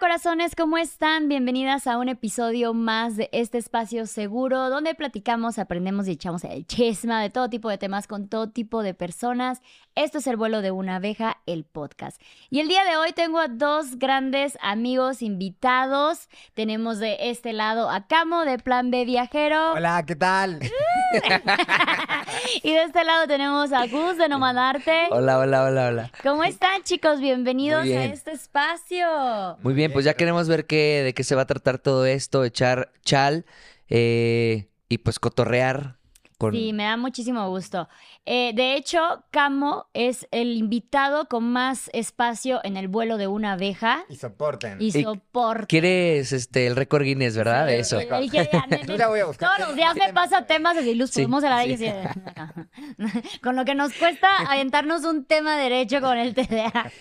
corazones, ¿cómo están? Bienvenidas a un episodio más de este espacio seguro donde platicamos, aprendemos y echamos el chisma de todo tipo de temas con todo tipo de personas. Esto es el vuelo de una abeja, el podcast. Y el día de hoy tengo a dos grandes amigos invitados. Tenemos de este lado a Camo de Plan B Viajero. Hola, ¿qué tal? y de este lado tenemos a Gus de Nomadarte. Hola, hola, hola, hola. ¿Cómo están, chicos? Bienvenidos Muy a este espacio. Muy bien, pues ya queremos ver qué, de qué se va a tratar todo esto, echar chal eh, y pues cotorrear. Sí, me da muchísimo gusto. Eh, de hecho, Camo es el invitado con más espacio en el vuelo de una abeja Y soporten. y Y- soporte. Quieres este, el récord Guinness, ¿verdad? De eso. Y- y que- Ya voy a buscar. Todos los días me pasa temas así, Luz, Sí, podemos hablar sí. y así de- Con lo que nos cuesta aventarnos un tema derecho con el TDA.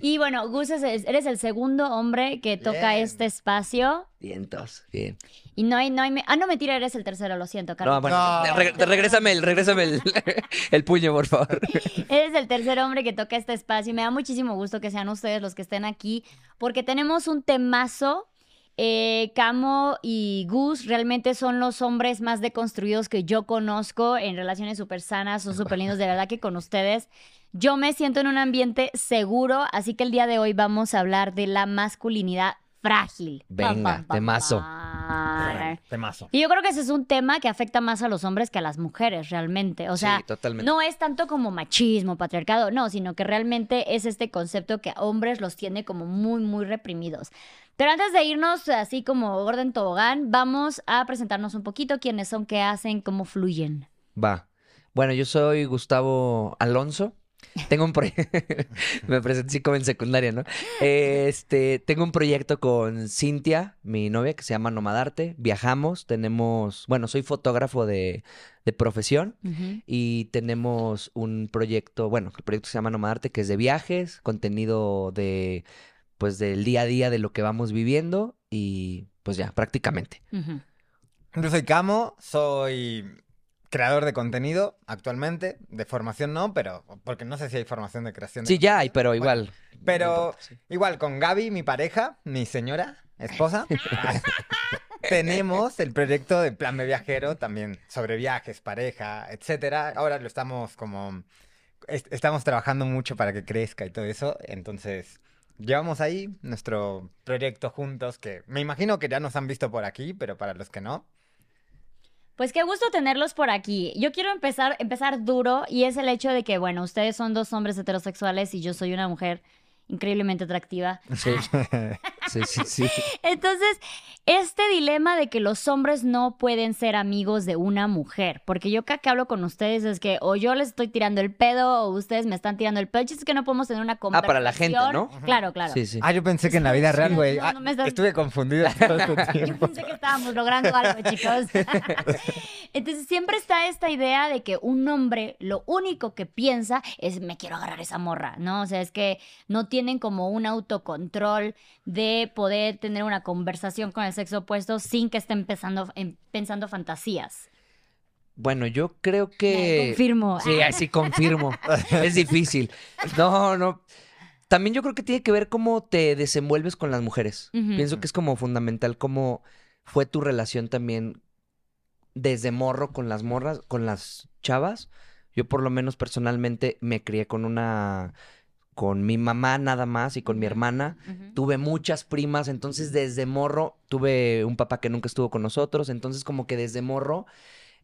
Y bueno, Gus, es- eres el segundo hombre que toca Bien. este espacio. Vientos, bien. Y no hay, no hay... Ah, no, mentira, eres el tercero, lo siento, Carlos. No, bueno, No. re- regrésame, el, regrésame el, el puño, por favor. Eres el tercer hombre que toca este espacio y me da muchísimo gusto que sean ustedes los que estén aquí porque tenemos un temazo. Eh, Camo y Gus realmente son los hombres más deconstruidos que yo conozco en relaciones súper sanas, son súper lindos, de verdad que con ustedes. Yo me siento en un ambiente seguro, así que el día de hoy vamos a hablar de la masculinidad frágil. Venga, temazo. Temazo. Y yo creo que ese es un tema que afecta más a los hombres que a las mujeres, realmente. O sea, sí, totalmente. no es tanto como machismo, patriarcado, no, sino que realmente es este concepto que a hombres los tiene como muy, muy reprimidos. Pero antes de irnos así como orden tobogán, vamos a presentarnos un poquito quiénes son, qué hacen, cómo fluyen. Va. Bueno, yo soy Gustavo Alonso. Tengo un proyecto. Me presenté sí, como en secundaria, ¿no? Este, tengo un proyecto con Cintia, mi novia, que se llama Nomadarte. Viajamos, tenemos. Bueno, soy fotógrafo de, de profesión y tenemos un proyecto. Bueno, el proyecto se llama Nomadarte, que es de viajes, contenido de. Pues del día a día de lo que vamos viviendo y pues ya, prácticamente. Ujú. Yo soy Camo, soy creador de contenido actualmente, de formación no, pero porque no sé si hay formación de creación. de Sí, ya hay, pero Bueno, igual. pero- no importa, sí. Igual con Gaby, mi pareja, mi señora, esposa, tenemos el proyecto de Plan B Viajero también sobre viajes, pareja, etcétera. Ahora lo estamos como est- estamos trabajando mucho para que crezca y todo eso, entonces llevamos ahí nuestro proyecto juntos que me imagino que ya nos han visto por aquí, pero para los que no, Pues qué gusto tenerlos por aquí. Yo quiero empezar, empezar duro y es el hecho de que, bueno, ustedes son dos hombres heterosexuales y yo soy una mujer increíblemente atractiva. Sí, sí, sí, sí. Entonces, este dilema de que los hombres no pueden ser amigos de una mujer, porque yo cada que hablo con ustedes es que o yo les estoy tirando el pedo o ustedes me están tirando el pedo. Es que no podemos tener una Ah, conversación. para la gente, ¿no? Claro, claro. Sí, sí. Ah, yo pensé que en la vida real, güey. No, ah, no me estás- Estuve confundido todo este Yo tiempo. pensé que estábamos logrando algo, chicos. Entonces siempre está esta idea de que un hombre lo único que piensa es me quiero agarrar esa morra, ¿no? O sea, es que no tienen como un autocontrol de poder tener una conversación con el sexo opuesto sin que estén pensando, en- pensando fantasías. Bueno, yo creo que... Confirmo. Sí, así confirmo. es difícil. No, no. También yo creo que tiene que ver cómo te desenvuelves con las mujeres. Pienso que es como fundamental cómo fue tu relación también desde morro con las morras, con las chavas. Yo por lo menos personalmente me crié con una, con mi mamá nada más y con mi hermana. Tuve muchas primas, entonces desde morro tuve un papá que nunca estuvo con nosotros, entonces como que desde morro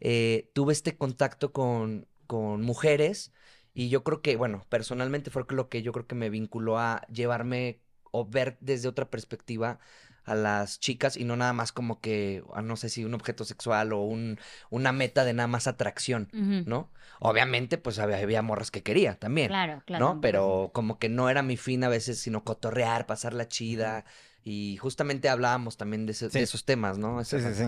eh, tuve este contacto con, con mujeres y yo creo que, bueno, personalmente fue lo que yo creo que me vinculó a llevarme o ver desde otra perspectiva a las chicas y no nada más como que, ah, no sé si un objeto sexual o un, una meta de nada más atracción. ¿no? Obviamente, pues había, había morras que quería también. Claro, claro. ¿no? Pero como que no era mi fin a veces, sino cotorrear, pasarla chida. Y justamente hablábamos también de, ese- Sí. de esos temas, ¿no? Sí, sí, sí.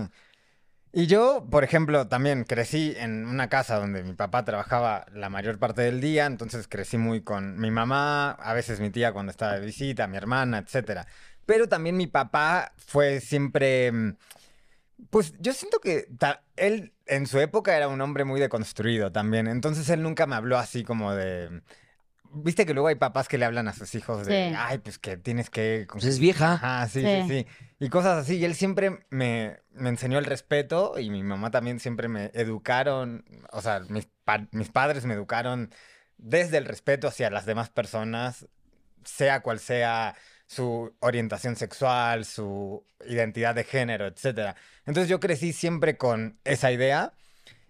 Y yo, por ejemplo, también crecí en una casa donde mi papá trabajaba la mayor parte del día, entonces crecí muy con mi mamá, a veces mi tía cuando estaba de visita, mi hermana, etcétera. Pero también mi papá fue siempre, mm, pues yo siento que ta- él en su época era un hombre muy deconstruido también, entonces él nunca me habló así como de viste que luego hay papás que le hablan a sus hijos de, Sí. ay, pues que tienes que... Pues es vieja. Ajá, sí, Sí. sí, sí. Y cosas así. Y él siempre me, me enseñó el respeto y mi mamá también siempre me educaron, o sea, mis, pa- mis padres me educaron desde el respeto hacia las demás personas, sea cual sea su orientación sexual, su identidad de género, etc. Entonces yo crecí siempre con esa idea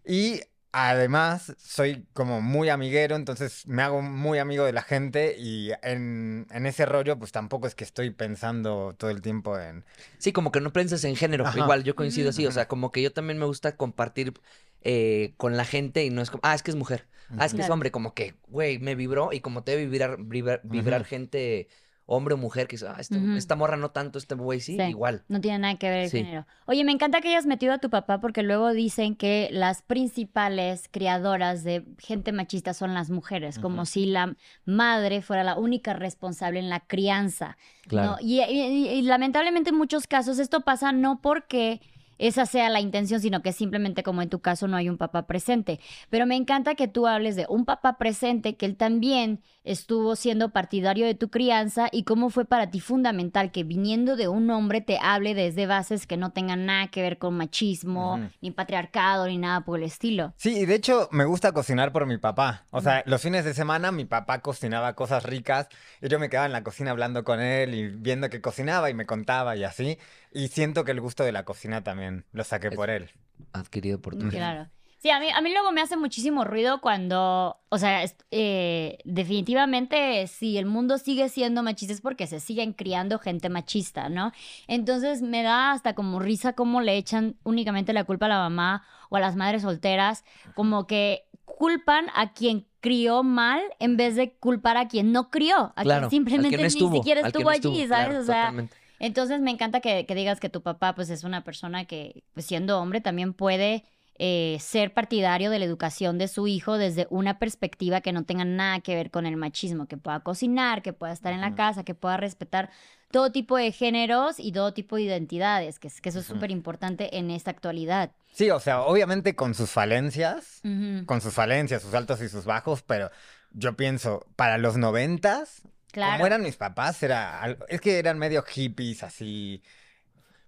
y además soy como muy amiguero, entonces me hago muy amigo de la gente y en, en ese rollo pues tampoco es que estoy pensando todo el tiempo en... Sí, como que no piensas en género. Ajá. Igual, yo coincido así. O sea, como que yo también me gusta compartir eh, con la gente y no es como, ah, es que es mujer. Ah, es que es hombre. Como que, güey, me vibró y como te debe vibrar, vibrar, vibrar Ujú. gente, hombre o mujer, que dice, ah, esta, Ujú. esta morra no tanto, este güey sí, Sí. igual. No tiene nada que ver el Sí. género. Oye, me encanta que hayas metido a tu papá porque luego dicen que las principales criadoras de gente machista son las mujeres, como si la madre fuera la única responsable en la crianza. Claro. ¿no? Y, y- y lamentablemente en muchos casos esto pasa no porque esa sea la intención, sino que simplemente como en tu caso no hay un papá presente. Pero me encanta que tú hables de un papá presente, que él también estuvo siendo partidario de tu crianza y cómo fue para ti fundamental que viniendo de un hombre te hable desde bases que no tengan nada que ver con machismo, ni patriarcado, ni nada por el estilo. Sí, y de hecho me gusta cocinar por mi papá. O sea, los fines de semana mi papá cocinaba cosas ricas y yo me quedaba en la cocina hablando con él y viendo que cocinaba y me contaba y así. Y siento que el gusto de la cocina también lo saqué Es- por él. Adquirido por tu Claro. Sí, a mí, a mí luego me hace muchísimo ruido cuando, o sea, eh, definitivamente si el mundo sigue siendo machista es porque se siguen criando gente machista, ¿no? Entonces me da hasta como risa cómo le echan únicamente la culpa a la mamá o a las madres solteras, como que culpan a quien crió mal en vez de culpar a quien no crió, a Claro, quien simplemente ni estuvo, siquiera estuvo allí, ¿sabes? claro, o sea, totalmente. Entonces me encanta que, que digas que tu papá pues es una persona que pues, siendo hombre también puede eh, ser partidario de la educación de su hijo desde una perspectiva que no tenga nada que ver con el machismo, que pueda cocinar, que pueda estar en la casa, que pueda respetar todo tipo de géneros y todo tipo de identidades, que, que eso es súper importante en esta actualidad. Sí, o sea, obviamente con sus falencias, con sus falencias, sus altos y sus bajos, pero yo pienso, para los noventas, Claro. como eran mis papás, era algo- es que eran medio hippies así.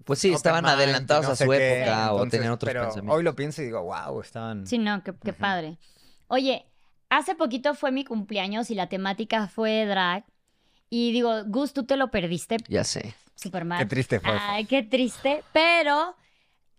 Pues sí, estaban mind, adelantados no a su qué, época o entonces, tenían otros pero pensamientos. Hoy lo pienso y digo, wow, estaban... Sí, no, qué, padre. Oye, hace poquito fue mi cumpleaños y la temática fue drag. Y digo, Gus, tú te lo perdiste Ya sé. súper mal. Qué triste fue. Ay, qué triste. Pero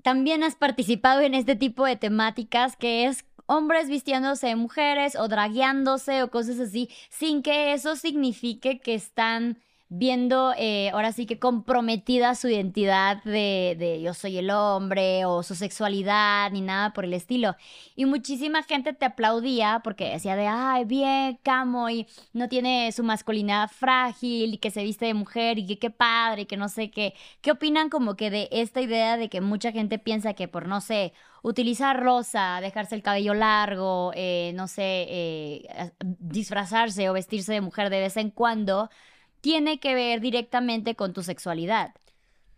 también has participado en este tipo de temáticas que es hombres vistiéndose de mujeres o dragueándose o cosas así, sin que eso signifique que están viendo, eh, ahora sí que comprometida su identidad de, de yo soy el hombre o su sexualidad ni nada por el estilo. Y muchísima gente te aplaudía porque decía de, ay, bien, Camo, y no tiene su masculinidad frágil y que se viste de mujer y que qué padre y que no sé qué. ¿Qué opinan como que de esta idea de que mucha gente piensa que por, no sé, utilizar rosa, dejarse el cabello largo, eh, no sé, eh, disfrazarse o vestirse de mujer de vez en cuando, tiene que ver directamente con tu sexualidad?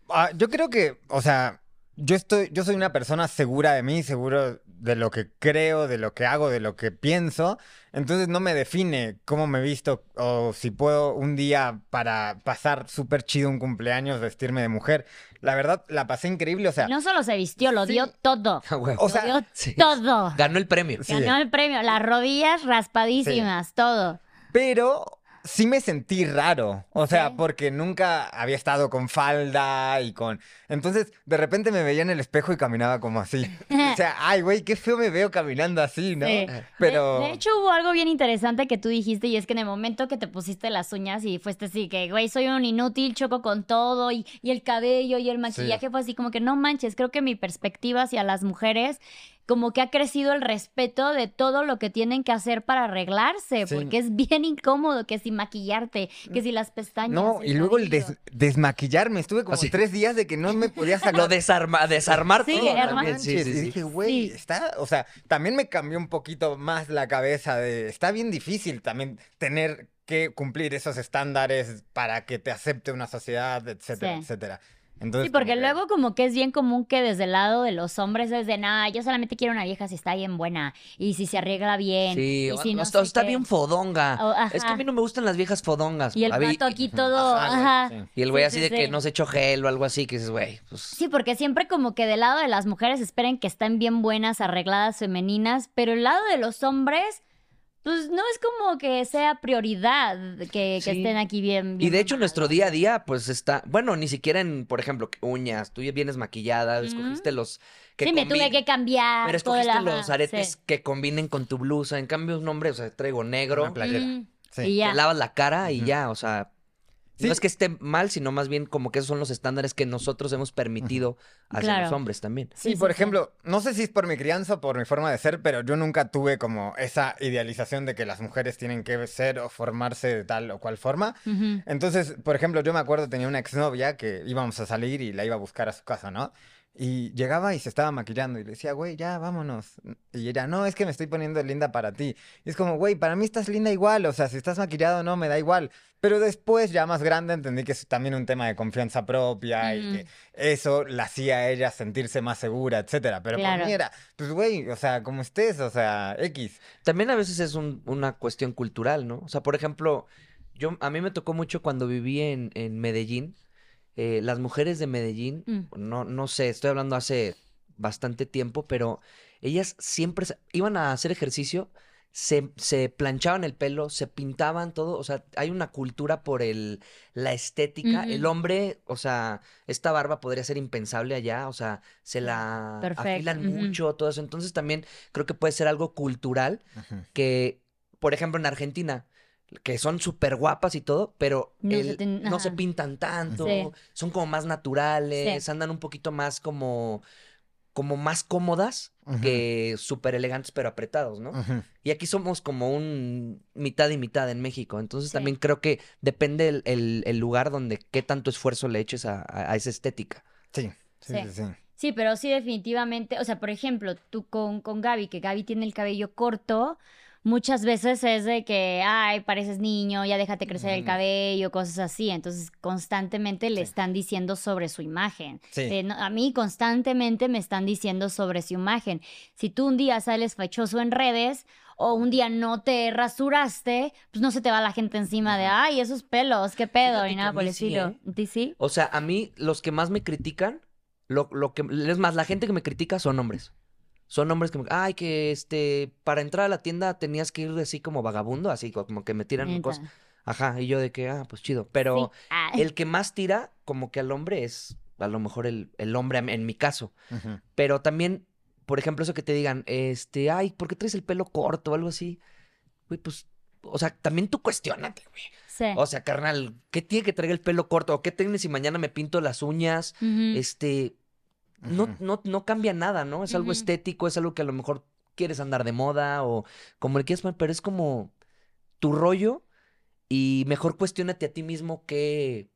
Ah, yo creo que, o sea, yo estoy, yo soy una persona segura de mí, seguro de lo que creo, de lo que hago, de lo que pienso. Entonces no me define cómo me visto o si puedo un día para pasar súper chido un cumpleaños vestirme de mujer. La verdad, la pasé increíble, o sea, No solo se vistió, lo Sí. dio todo. Ah, o Lo sea, dio Sí. todo. Ganó el premio. Sí. Ganó el premio, las rodillas raspadísimas, todo. Pero sí me sentí raro. O sea, Sí. porque nunca había estado con falda y con. Entonces, de repente me veía en el espejo y caminaba como así. o sea, ay, güey, qué feo me veo caminando así, ¿no? Sí. Pero. De, de hecho, hubo algo bien interesante que tú dijiste y es que en el momento que te pusiste las uñas y fuiste así que, güey, soy un inútil, choco con todo y, y el cabello y el maquillaje fue así como que no manches, creo que mi perspectiva hacia las mujeres como que ha crecido el respeto de todo lo que tienen que hacer para arreglarse, Sí. porque es bien incómodo que si maquillarte, que si las pestañas. No, y luego el des- desmaquillarme. Estuve como Así. tres días de que no me podía sacar. Lo desarma, desarmar Sí, todo también. Sí, manches, sí, y sí. dije, güey, Sí. está, o sea, también me cambió un poquito más la cabeza de, está bien difícil también tener que cumplir esos estándares para que te acepte una sociedad, etcétera, Sí. etcétera. Entonces, Sí, porque que- luego como que es bien común que desde el lado de los hombres es de, nada, yo solamente quiero una vieja si está bien buena y si se arregla bien. Sí, y o- si no o está, está qué". bien fodonga. Es que a mí no me gustan las viejas fodongas. Y el vato aquí todo, Ajá, güey, ajá. sí. Y el güey Sí, así sí, de que no se echó gel o algo así, que dices, güey, pues... Sí, porque siempre como que del lado de las mujeres esperen que estén bien buenas, arregladas, femeninas, pero el lado de los hombres, pues no es como que sea prioridad que, que Sí. estén aquí bien, Y de hecho nuestro día a día, pues está, bueno, ni siquiera en, por ejemplo, uñas, tú vienes maquillada, escogiste los que Sí, me tuve que cambiar. Pero escogiste los aretes sí. que combinen con tu blusa. En cambio, un hombre, o sea, traigo negro, Una playera. Mm, Sí. Y te ya. lavas la cara y ya, o sea, Sí. no es que esté mal, sino más bien como que esos son los estándares que nosotros hemos permitido hacia Claro. los hombres también. Sí, Sí, por sí, sí. ejemplo, no sé si es por mi crianza o por mi forma de ser, pero yo nunca tuve como esa idealización de que las mujeres tienen que ser o formarse de tal o cual forma. Entonces, por ejemplo, yo me acuerdo tenía una exnovia que íbamos a salir y la iba a buscar a su casa, ¿no? Y llegaba y se estaba maquillando y le decía, güey, ya, vámonos. Y ella, no, es que me estoy poniendo linda para ti. Y es como, güey, para mí estás linda igual, o sea, si estás maquillado no, me da igual. Pero después, ya más grande, entendí que es también un tema de confianza propia y Mm. que eso la hacía a ella sentirse más segura, etcétera. Pero Claro. para mí era, pues, güey, o sea, como estés, o sea, X. También a veces es un- una cuestión cultural, ¿no? O sea, por ejemplo, yo a mí me tocó mucho cuando viví en, en Medellín. Eh, las mujeres de Medellín, Mm. no, no sé, estoy hablando hace bastante tiempo, pero ellas siempre iban a hacer ejercicio, se, se planchaban el pelo, se pintaban todo, o sea, hay una cultura por el, la estética. El hombre, o sea, esta barba podría ser impensable allá, o sea, se la Perfecto, afilan mucho, todo eso. Entonces también creo que puede ser algo cultural que, por ejemplo, en Argentina, que son súper guapas y todo, pero No se el- ten- no se ajá. pintan tanto, Sí. son como más naturales, andan un poquito más como, como más cómodas que súper elegantes pero apretados, ¿no? Y aquí somos como un mitad y mitad en México, entonces Sí. también creo que depende el, el- el lugar donde qué tanto esfuerzo le eches a, a- a esa estética. Sí, sí, Sí. sí, sí. Sí, pero sí definitivamente, o sea, por ejemplo, tú con, con Gaby, que Gaby tiene el cabello corto, muchas veces es de que, ay, pareces niño, ya déjate crecer el cabello, cosas así. Entonces, constantemente le Sí. están diciendo sobre su imagen. Sí. No, a mí constantemente me están diciendo sobre su imagen. Si tú un día sales fachoso en redes o un día no te rasuraste, pues no se te va la gente encima de, ay, esos pelos, qué pedo, y nada por el estilo. ¿eh? ¿A ti sí? O sea, a mí los que más me critican, lo, lo que es más, la gente que me critica son hombres. Son hombres que me, ay, que este, para entrar a la tienda tenías que ir así como vagabundo, así co- como que me tiran Neta. cosas. Ajá, y yo de que, ah, pues chido. Pero Sí. Ah, el que más tira como que al hombre es a lo mejor el, el hombre en- mi caso. Pero también, por ejemplo, eso que te digan, este, ay, ¿por qué traes el pelo corto o algo así? Güey, pues, o sea, también tú cuestionate, güey. sí. O sea, carnal, ¿qué tiene que traer el pelo corto? ¿O qué tienes si mañana me pinto las uñas? Este, no, no, no cambia nada, ¿no? Es algo estético, es algo que a lo mejor quieres andar de moda o como le quieras poner, pero es como tu rollo y mejor cuestiónate a ti mismo que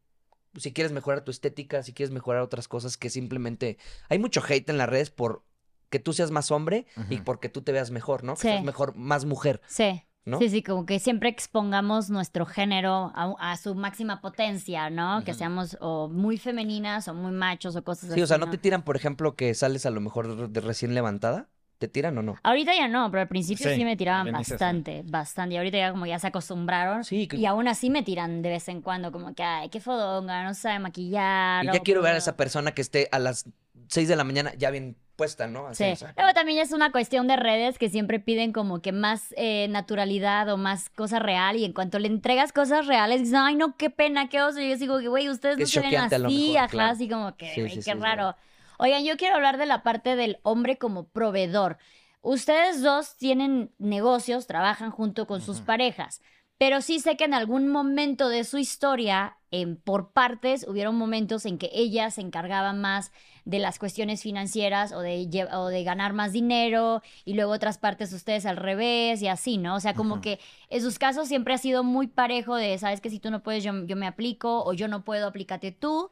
si quieres mejorar tu estética, si quieres mejorar otras cosas que simplemente hay mucho hate en las redes por que tú seas más hombre y porque tú te veas mejor, ¿no? Que seas mejor, más mujer, Sí. ¿No? Sí, sí, como que siempre expongamos nuestro género a, a su máxima potencia, ¿no? Que seamos o muy femeninas o muy machos o cosas así. Sí, o sea, ¿no te tiran, por ejemplo, que sales a lo mejor de recién levantada? ¿Te tiran o no? Ahorita ya no, pero al principio sí, Sí, me tiraban sí. bastante, bastante. Y ahorita ya como ya se acostumbraron. Sí, que- Y aún así me tiran de vez en cuando, como que, ay, qué fodonga, no sabe maquillar. Y ya quiero ver a esa persona que esté a las 6 de la mañana ya bien puesta, ¿no? Así, Sí. o sea, Luego también es una cuestión de redes que siempre piden como que más eh, naturalidad o más cosa real y en cuanto le entregas cosas reales dices, ay no, qué pena, qué oso. Y yo digo que, güey, ustedes no se ven así, mejor, ajá, claro. así como que, Sí, qué raro. Oigan, yo quiero hablar de la parte del hombre como proveedor. Ustedes dos tienen negocios, trabajan junto con sus parejas, pero sí sé que en algún momento de su historia, en, por partes, hubieron momentos en que ella se encargaba más de las cuestiones financieras o de, lle- o de ganar más dinero y luego otras partes ustedes al revés y así, ¿no? O sea, como que en sus casos siempre ha sido muy parejo de, sabes que si tú no puedes, yo, yo me aplico o yo no puedo, aplícate tú.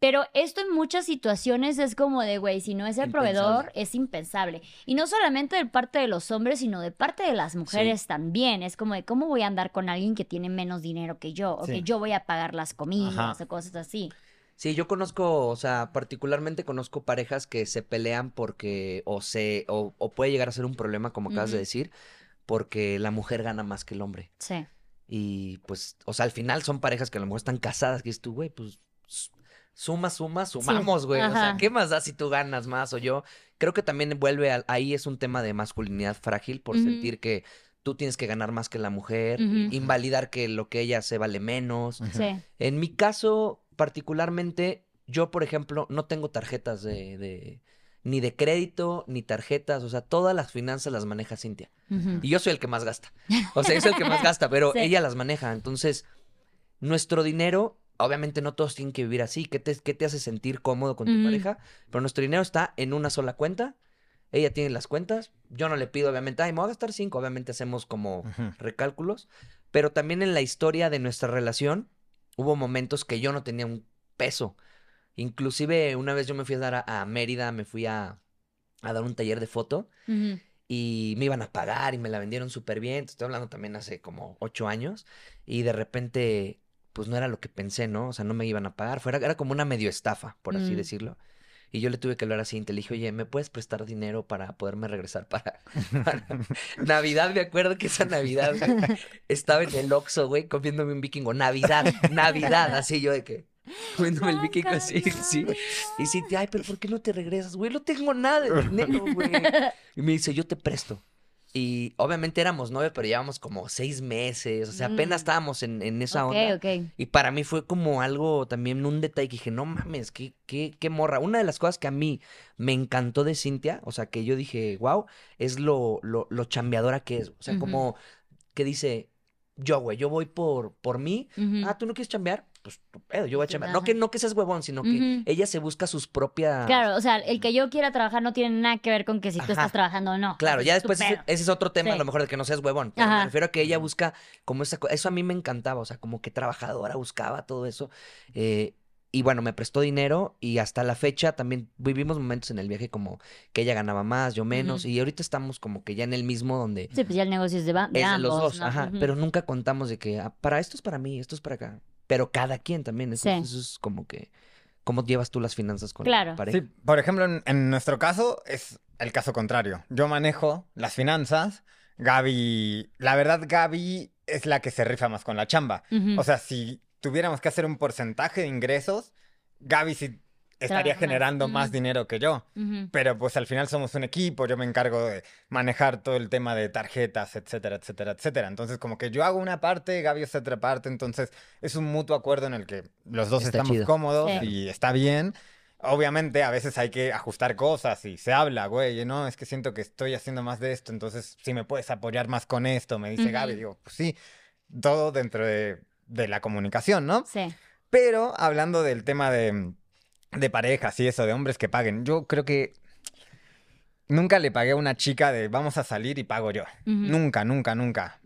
Pero esto en muchas situaciones es como de, güey, si no es el Impensable. proveedor, es impensable. Y no solamente de parte de los hombres, sino de parte de las mujeres también. Es como de, ¿cómo voy a andar con alguien que tiene menos dinero que yo? O Sí. que yo voy a pagar las comidas Ajá. o cosas así. Sí, yo conozco, o sea, particularmente conozco parejas que se pelean porque, o se, o, o puede llegar a ser un problema, como acabas de decir, porque la mujer gana más que el hombre. Sí. Y pues, o sea, al final son parejas que a lo mejor están casadas, que dices tú, güey, pues suma, suma, sumamos, güey. O sea. ¿qué más da si tú ganas más o yo? Creo que también vuelve a- ahí es un tema de masculinidad frágil por sentir que tú tienes que ganar más que la mujer, invalidar que lo que ella hace vale menos. Sí. En mi caso, particularmente, yo, por ejemplo, no tengo tarjetas de, de- ni de crédito, ni tarjetas, o sea, todas las finanzas las maneja Cintia. Y yo soy el que más gasta. O sea, yo soy el que más gasta, pero Sí. ella las maneja. Entonces, nuestro dinero, obviamente no todos tienen que vivir así. ¿Qué te, qué te hace sentir cómodo con tu Ujú. pareja? Pero nuestro dinero está en una sola cuenta. Ella tiene las cuentas. Yo no le pido, obviamente, ay, me voy a gastar cinco. Obviamente hacemos como recálculos. Pero también en la historia de nuestra relación hubo momentos que yo no tenía un peso. Inclusive una vez yo me fui a dar a, a Mérida, me fui a, a dar un taller de foto y me iban a pagar y me la vendieron súper bien. Te estoy hablando también hace como ocho años y de repente, pues no era lo que pensé, ¿no? O sea, no me iban a pagar. Fuera, era como una medio estafa, por así Mm. decirlo. Y yo le tuve que hablar así, te le dije, oye, ¿me puedes prestar dinero para poderme regresar para, para Navidad? Me acuerdo que esa Navidad, güey, estaba en el Oxxo, güey, comiéndome un vikingo. Navidad, Navidad, así yo de que, comiéndome el vikingo así, sí. Y sí, ay, pero ¿por qué no te regresas? Güey, no tengo nada de dinero, güey. Y me dice, yo te presto. Y obviamente éramos nueve, pero llevábamos como seis meses. O sea, apenas Mm. estábamos en, en esa onda. Y para mí fue como algo también un detalle que dije, no mames, qué, qué, qué morra. Una de las cosas que a mí me encantó de Cintia, o sea, que yo dije, wow, es lo, lo, lo chambeadora que es. O sea, como que dice, yo, güey, yo voy por, por mí. Ah, ¿tú no quieres chambear? Pues tu pedo, yo voy a chambear. No que, no que seas huevón, sino que ella se busca sus propias... Claro, o sea, el que yo quiera trabajar no tiene nada que ver con que si tú Ajá. estás trabajando o no. Claro, ya después ese, es otro tema, a lo mejor de que no seas huevón. Pero me refiero a que ella busca como esa cosa. Eso a mí me encantaba, o sea, como que trabajadora buscaba todo eso. eh, y bueno, me prestó dinero y hasta la fecha también vivimos momentos en el viaje como que ella ganaba más, yo menos. Y ahorita estamos como que ya en el mismo donde Sí, pues ya el negocio es de, de es de ambos. los dos, ¿no? ajá. Pero nunca contamos de que ah, para esto es para mí, esto es para acá. Pero cada quien también. Eso, Sí. eso es como que, ¿cómo llevas tú las finanzas con Claro. la pareja? Sí, por ejemplo, en, en nuestro caso es el caso contrario. Yo manejo las finanzas. Gaby, la verdad, Gaby es la que se rifa más con la chamba. O sea, si tuviéramos que hacer un porcentaje de ingresos, Gaby sí estaría generando más dinero que yo. Ujú. Pero pues al final somos un equipo, yo me encargo de manejar todo el tema de tarjetas, etcétera, etcétera, etcétera. Entonces como que yo hago una parte, Gaby hace otra parte, entonces es un mutuo acuerdo en el que los dos Está estamos chido. cómodos Sí. y está bien. Obviamente a veces hay que ajustar cosas y se habla, güey, no, es que siento que estoy haciendo más de esto, entonces si me puedes apoyar más con esto, me dice Ujú. Gaby, digo, pues sí, todo dentro de, de la comunicación, ¿no? Sí. Pero hablando del tema de, de parejas y eso, de hombres que paguen, yo creo que nunca le pagué a una chica de vamos a salir y pago yo. Nunca, nunca, nunca.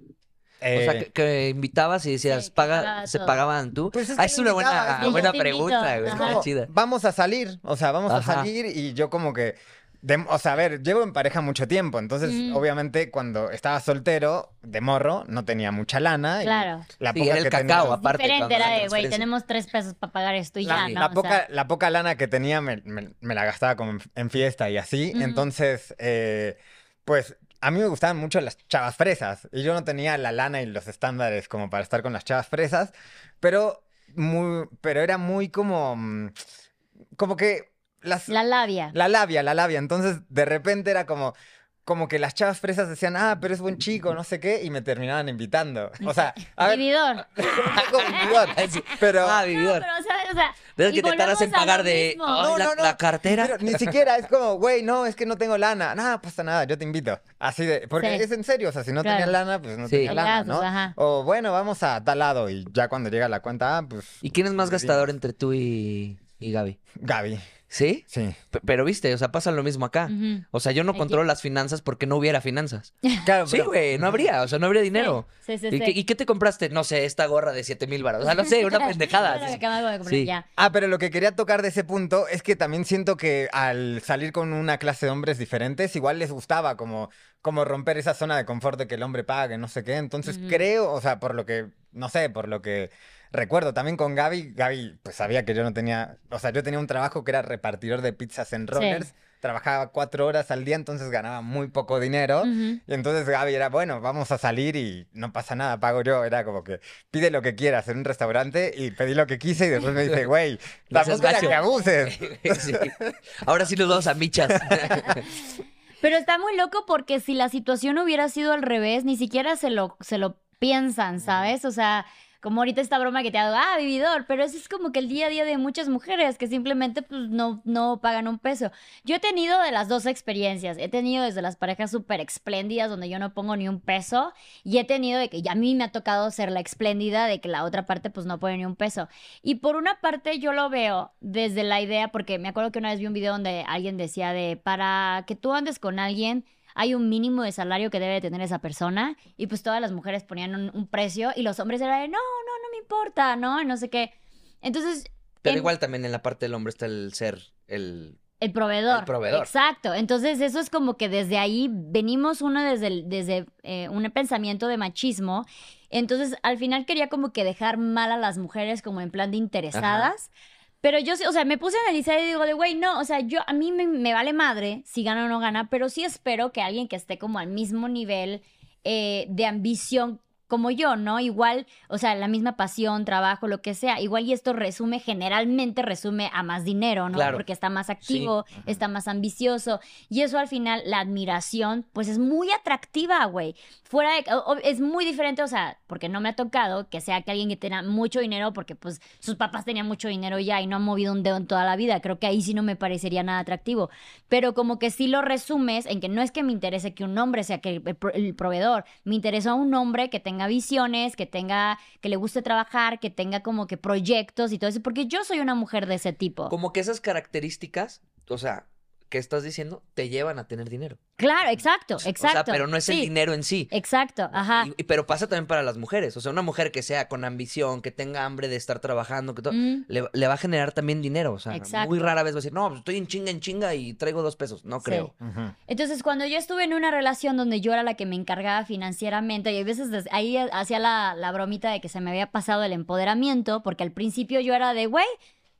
O sea, Eh, que, que invitabas y decías, Sí, que paga, pagaba se pagaban tú. Pues es ah, es una buena, buena pregunta, güey. Vamos a salir, o sea, vamos Ajá. a salir y yo como que, de- o sea, a ver, llevo en pareja mucho tiempo, entonces Mm. obviamente cuando estaba soltero, de morro, no tenía mucha lana. y Claro. La Sí, poca era el que cacao, tenía- aparte, Diferente era la de, güey, tenemos tres pesos para pagar esto y La, ya, ¿no? la sea, poca, la poca lana que tenía me, me- me la gastaba como en, en fiesta y así. Entonces, eh, pues a mí me gustaban mucho las chavas fresas. Y yo no tenía la lana y los estándares como para estar con las chavas fresas. Pero, muy, pero era muy como... mm, Como que las... la labia. La labia, la labia. Entonces, de repente era como... Como que las chavas fresas decían, ah, pero es buen chico, no sé qué, y me terminaban invitando. O sea, a ver, Vividor. pero... Ah, No, vividor. pero, o sea, o sea, que te tardas en pagar de mismo. "Ay, No, la, no, no. la cartera. Pero ni siquiera es como, güey, no, es que no tengo lana. Nada, pasa nada, yo te invito. Así de, porque Sí. es en serio, o sea, si no Claro. tenía lana, pues no Sí. tenía lana, ¿no? ajá. O bueno, vamos a tal lado y ya cuando llega la cuenta, ah, pues ¿Y quién es más Sí. gastador entre tú y, y Gaby? Gaby. ¿Sí? Sí. P- pero viste, o sea, pasa lo mismo acá. O sea, yo no Aquí. controlo las finanzas porque no hubiera finanzas. Claro, Sí, pero- güey, no habría, o sea, no habría dinero. Sí, sí, ¿Y, sí. qué, y qué te compraste? No sé, esta gorra de 7 mil baros. O sea, no sé, una pendejada. Que acabo de comprar, Sí. ya. Ah, pero lo que quería tocar de ese punto es que también siento que al salir con una clase de hombres diferentes, igual les gustaba como, como romper esa zona de confort de que el hombre pague, no sé qué. Entonces creo, o sea, por lo que, no sé, por lo que recuerdo también con Gaby, Gaby pues sabía que yo no tenía, o sea, yo tenía un trabajo que era repartidor de pizzas en rollers. Trabajaba cuatro horas al día, entonces ganaba muy poco dinero. Y entonces Gaby era, bueno, vamos a salir y no pasa nada, pago yo. Era como que pide lo que quieras en un restaurante y pedí lo que quise y después me dice, güey, tampoco era gacho". que abuses. Sí. Ahora sí nos vamos a michas. Pero está muy loco porque si la situación hubiera sido al revés, ni siquiera se lo, se lo piensan, ¿sabes? O sea, como ahorita esta broma que te hago, ah, vividor, pero eso es como que el día a día de muchas mujeres que simplemente pues no, no pagan un peso. Yo he tenido de las dos experiencias, he tenido desde las parejas súper espléndidas donde yo no pongo ni un peso y he tenido de que ya a mí me ha tocado ser la espléndida de que la otra parte pues no pone ni un peso. Y por una parte yo lo veo desde la idea, porque me acuerdo que una vez vi un video donde alguien decía de, para que tú andes con alguien, hay un mínimo de salario que debe de tener esa persona. Y pues todas las mujeres ponían un, un precio y los hombres eran de, no, no, no me importa, ¿no? No sé qué. Entonces... Pero en- igual también en la parte del hombre está el ser, el... el proveedor. El proveedor. Exacto. Entonces, eso es como que desde ahí venimos uno desde, el- desde eh, un pensamiento de machismo. Entonces, al final quería como que dejar mal a las mujeres como en plan de interesadas. Pero yo sí, o sea, me puse a analizar y digo de, güey, no, o sea, yo, a mí me, vale madre si gana o no gana, pero sí espero que alguien que esté como al mismo nivel eh, de ambición como yo, ¿no? Igual, o sea, la misma pasión, trabajo, lo que sea. Igual y esto resume, generalmente resume a más dinero, ¿no? Claro. Porque está más activo, está más ambicioso. Y eso al final, la admiración, pues es muy atractiva, güey. Fuera de... es muy diferente, o sea, porque no me ha tocado que sea que alguien que tenga mucho dinero, porque pues sus papás tenían mucho dinero ya y no han movido un dedo en toda la vida. Creo que ahí sí no me parecería nada atractivo. Pero como que sí lo resumes en que no es que me interese que un hombre sea que el, el proveedor, me interesa un hombre que tenga visiones, que tenga, que le guste trabajar, que tenga como que proyectos y todo eso, porque yo soy una mujer de ese tipo. Como que esas características, o sea, que estás diciendo, te llevan a tener dinero. Claro, exacto, exacto. O sea, pero no es el Sí, dinero en sí. Exacto, ajá. Y- y- pero pasa también para las mujeres. O sea, una mujer que sea con ambición, que tenga hambre de estar trabajando, que todo, Mm, le, le va a generar también dinero. O sea, Exacto. muy rara vez va a decir, no, pues estoy en chinga, en chinga y traigo dos pesos. No Sí. creo. Ujú. Entonces, cuando yo estuve en una relación donde yo era la que me encargaba financieramente, y a veces ahí hacía la, la bromita de que se me había pasado el empoderamiento, porque al principio yo era de, güey,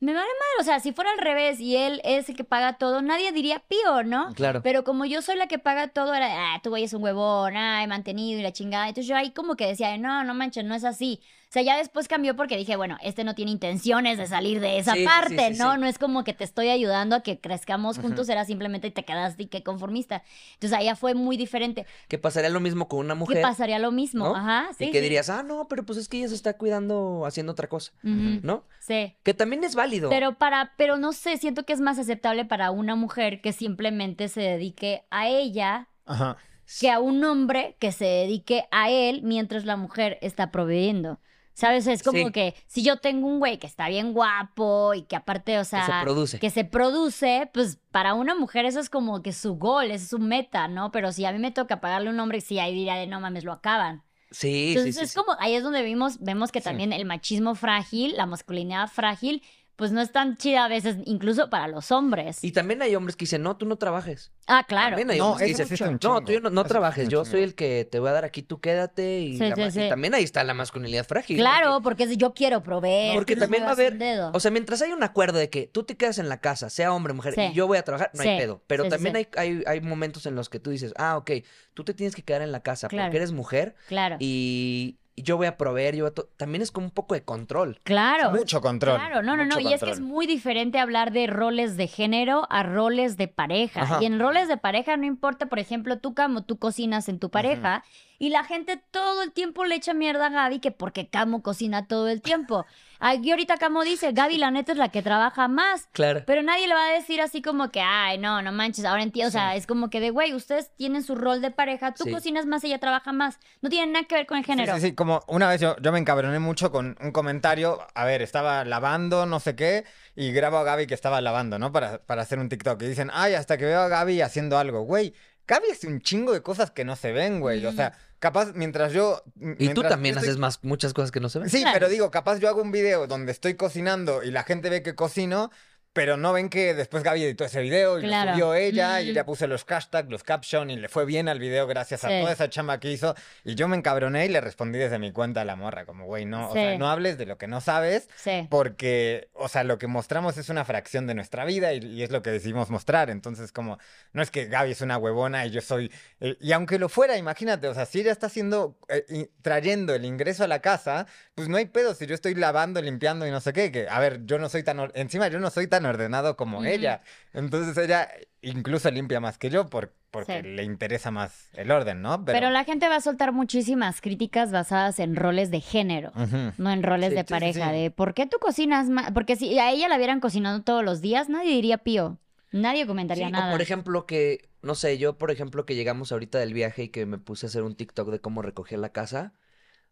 me vale madre, o sea, si fuera al revés y él es el que paga todo, nadie diría pío, ¿no? Claro. Pero como yo soy la que paga todo, era, ah, tú güey es un huevón, ah, he mantenido y la chingada. Entonces yo ahí como que decía, no, no manches, no es así. O sea, ya después cambió porque dije, bueno, este no tiene intenciones de salir de esa Sí, parte, sí, ¿no? sí. No es como que te estoy ayudando a que crezcamos juntos, era simplemente te quedaste y que conformista. Entonces allá fue muy diferente. Que pasaría lo mismo con una mujer. ¿Qué pasaría lo mismo? ¿no? Ajá, sí. y que sí. dirías, ah, no, pero pues es que ella se está cuidando haciendo otra cosa, ¿no? Sí. Que también es válido. Pero para, pero no sé, siento que es más aceptable para una mujer que simplemente se dedique a ella Ajá. que a un hombre que se dedique a él mientras la mujer está proveyendo. ¿Sabes? Es como Sí. que si yo tengo un güey que está bien guapo y que aparte, o sea, se produce. que se produce, pues para una mujer eso es como que su gol, es su meta, ¿no? Pero si a mí me toca pagarle un hombre, sí, ahí diría de no mames, lo acaban. Sí, Entonces sí, sí, es como, ahí es donde vimos, vemos que también el machismo frágil, la masculinidad frágil, pues no es tan chida a veces, incluso para los hombres. Y también hay hombres que dicen, no, tú no trabajes. ah, claro. También hay No, hombres que dicen, no, tú no, no trabajes, yo soy el que te voy a dar aquí, tú quédate. Y, Sí, la sí, y también ahí está la masculinidad frágil. Claro, porque es- yo quiero proveer. Porque también va a haber, o sea, mientras hay un acuerdo de que tú te quedas en la casa, sea hombre o mujer, Sí. y yo voy a trabajar, no hay pedo. Pero también sí. Hay, hay, hay momentos en los que tú dices, ah, ok, tú te tienes que quedar en la casa Claro. porque eres mujer claro. y yo voy a proveer, yo voy a también es como un poco de control. Claro. Mucho control. Claro, no, no, no. Y es que es muy diferente hablar de roles de género a roles de pareja. Ajá. Y en roles de pareja no importa, por ejemplo, tú como tú cocinas en tu pareja Y la gente todo el tiempo le echa mierda a Gaby que porque Camo cocina todo el tiempo. Aquí ahorita Camo dice, Gaby la neta es la que trabaja más. Claro. Pero nadie le va a decir así como que, ay, no, no manches, ahora entiendo. O sea, es como que de, güey, ustedes tienen su rol de pareja, tú Sí. cocinas más, ella trabaja más. No tiene nada que ver con el género. Sí, sí, sí, como una vez yo, yo me encabroné mucho con un comentario, a ver, estaba lavando, no sé qué, y grabo a Gaby que estaba lavando, ¿no? Para, para hacer un TikTok. Y dicen, ay, hasta que veo a Gaby haciendo algo, güey. Gaby hace un chingo de cosas que no se ven, güey. O sea, capaz mientras yo... Y tú también estoy- haces más, muchas cosas que no se ven. Sí, Claro. pero digo, capaz yo hago un video donde estoy cocinando y la gente ve que cocino, pero no ven que después Gaby editó ese video y Claro. lo subió ella y Mm. ella puso los hashtags, los captions y le fue bien al video gracias a toda esa chamba que hizo. Y yo me encabroné y le respondí desde mi cuenta a la morra, como, güey, no, o sea, no hables de lo que no sabes. Sí. Porque, o sea, lo que mostramos es una fracción de nuestra vida y, y es lo que decidimos mostrar. Entonces, como, no es que Gaby es una huevona y yo soy. eh, y aunque lo fuera, imagínate, o sea, si ella está haciendo, eh, y- trayendo el ingreso a la casa, pues no hay pedo si yo estoy lavando, limpiando y no sé qué. Que, a ver, yo no soy tan. Encima, yo no soy tan ordenado como ella. Entonces, ella incluso limpia más que yo por- porque Sí. le interesa más el orden, ¿no? Pero... la gente va a soltar muchísimas críticas basadas en roles de género. No en roles Sí, de sí, pareja, sí. de ¿por qué tú cocinas más? Porque si a ella la vieran cocinando todos los días, nadie diría pío. Nadie comentaría Sí, nada. o por ejemplo que, no sé, yo por ejemplo que llegamos ahorita del viaje y que me puse a hacer un TikTok de cómo recogía la casa.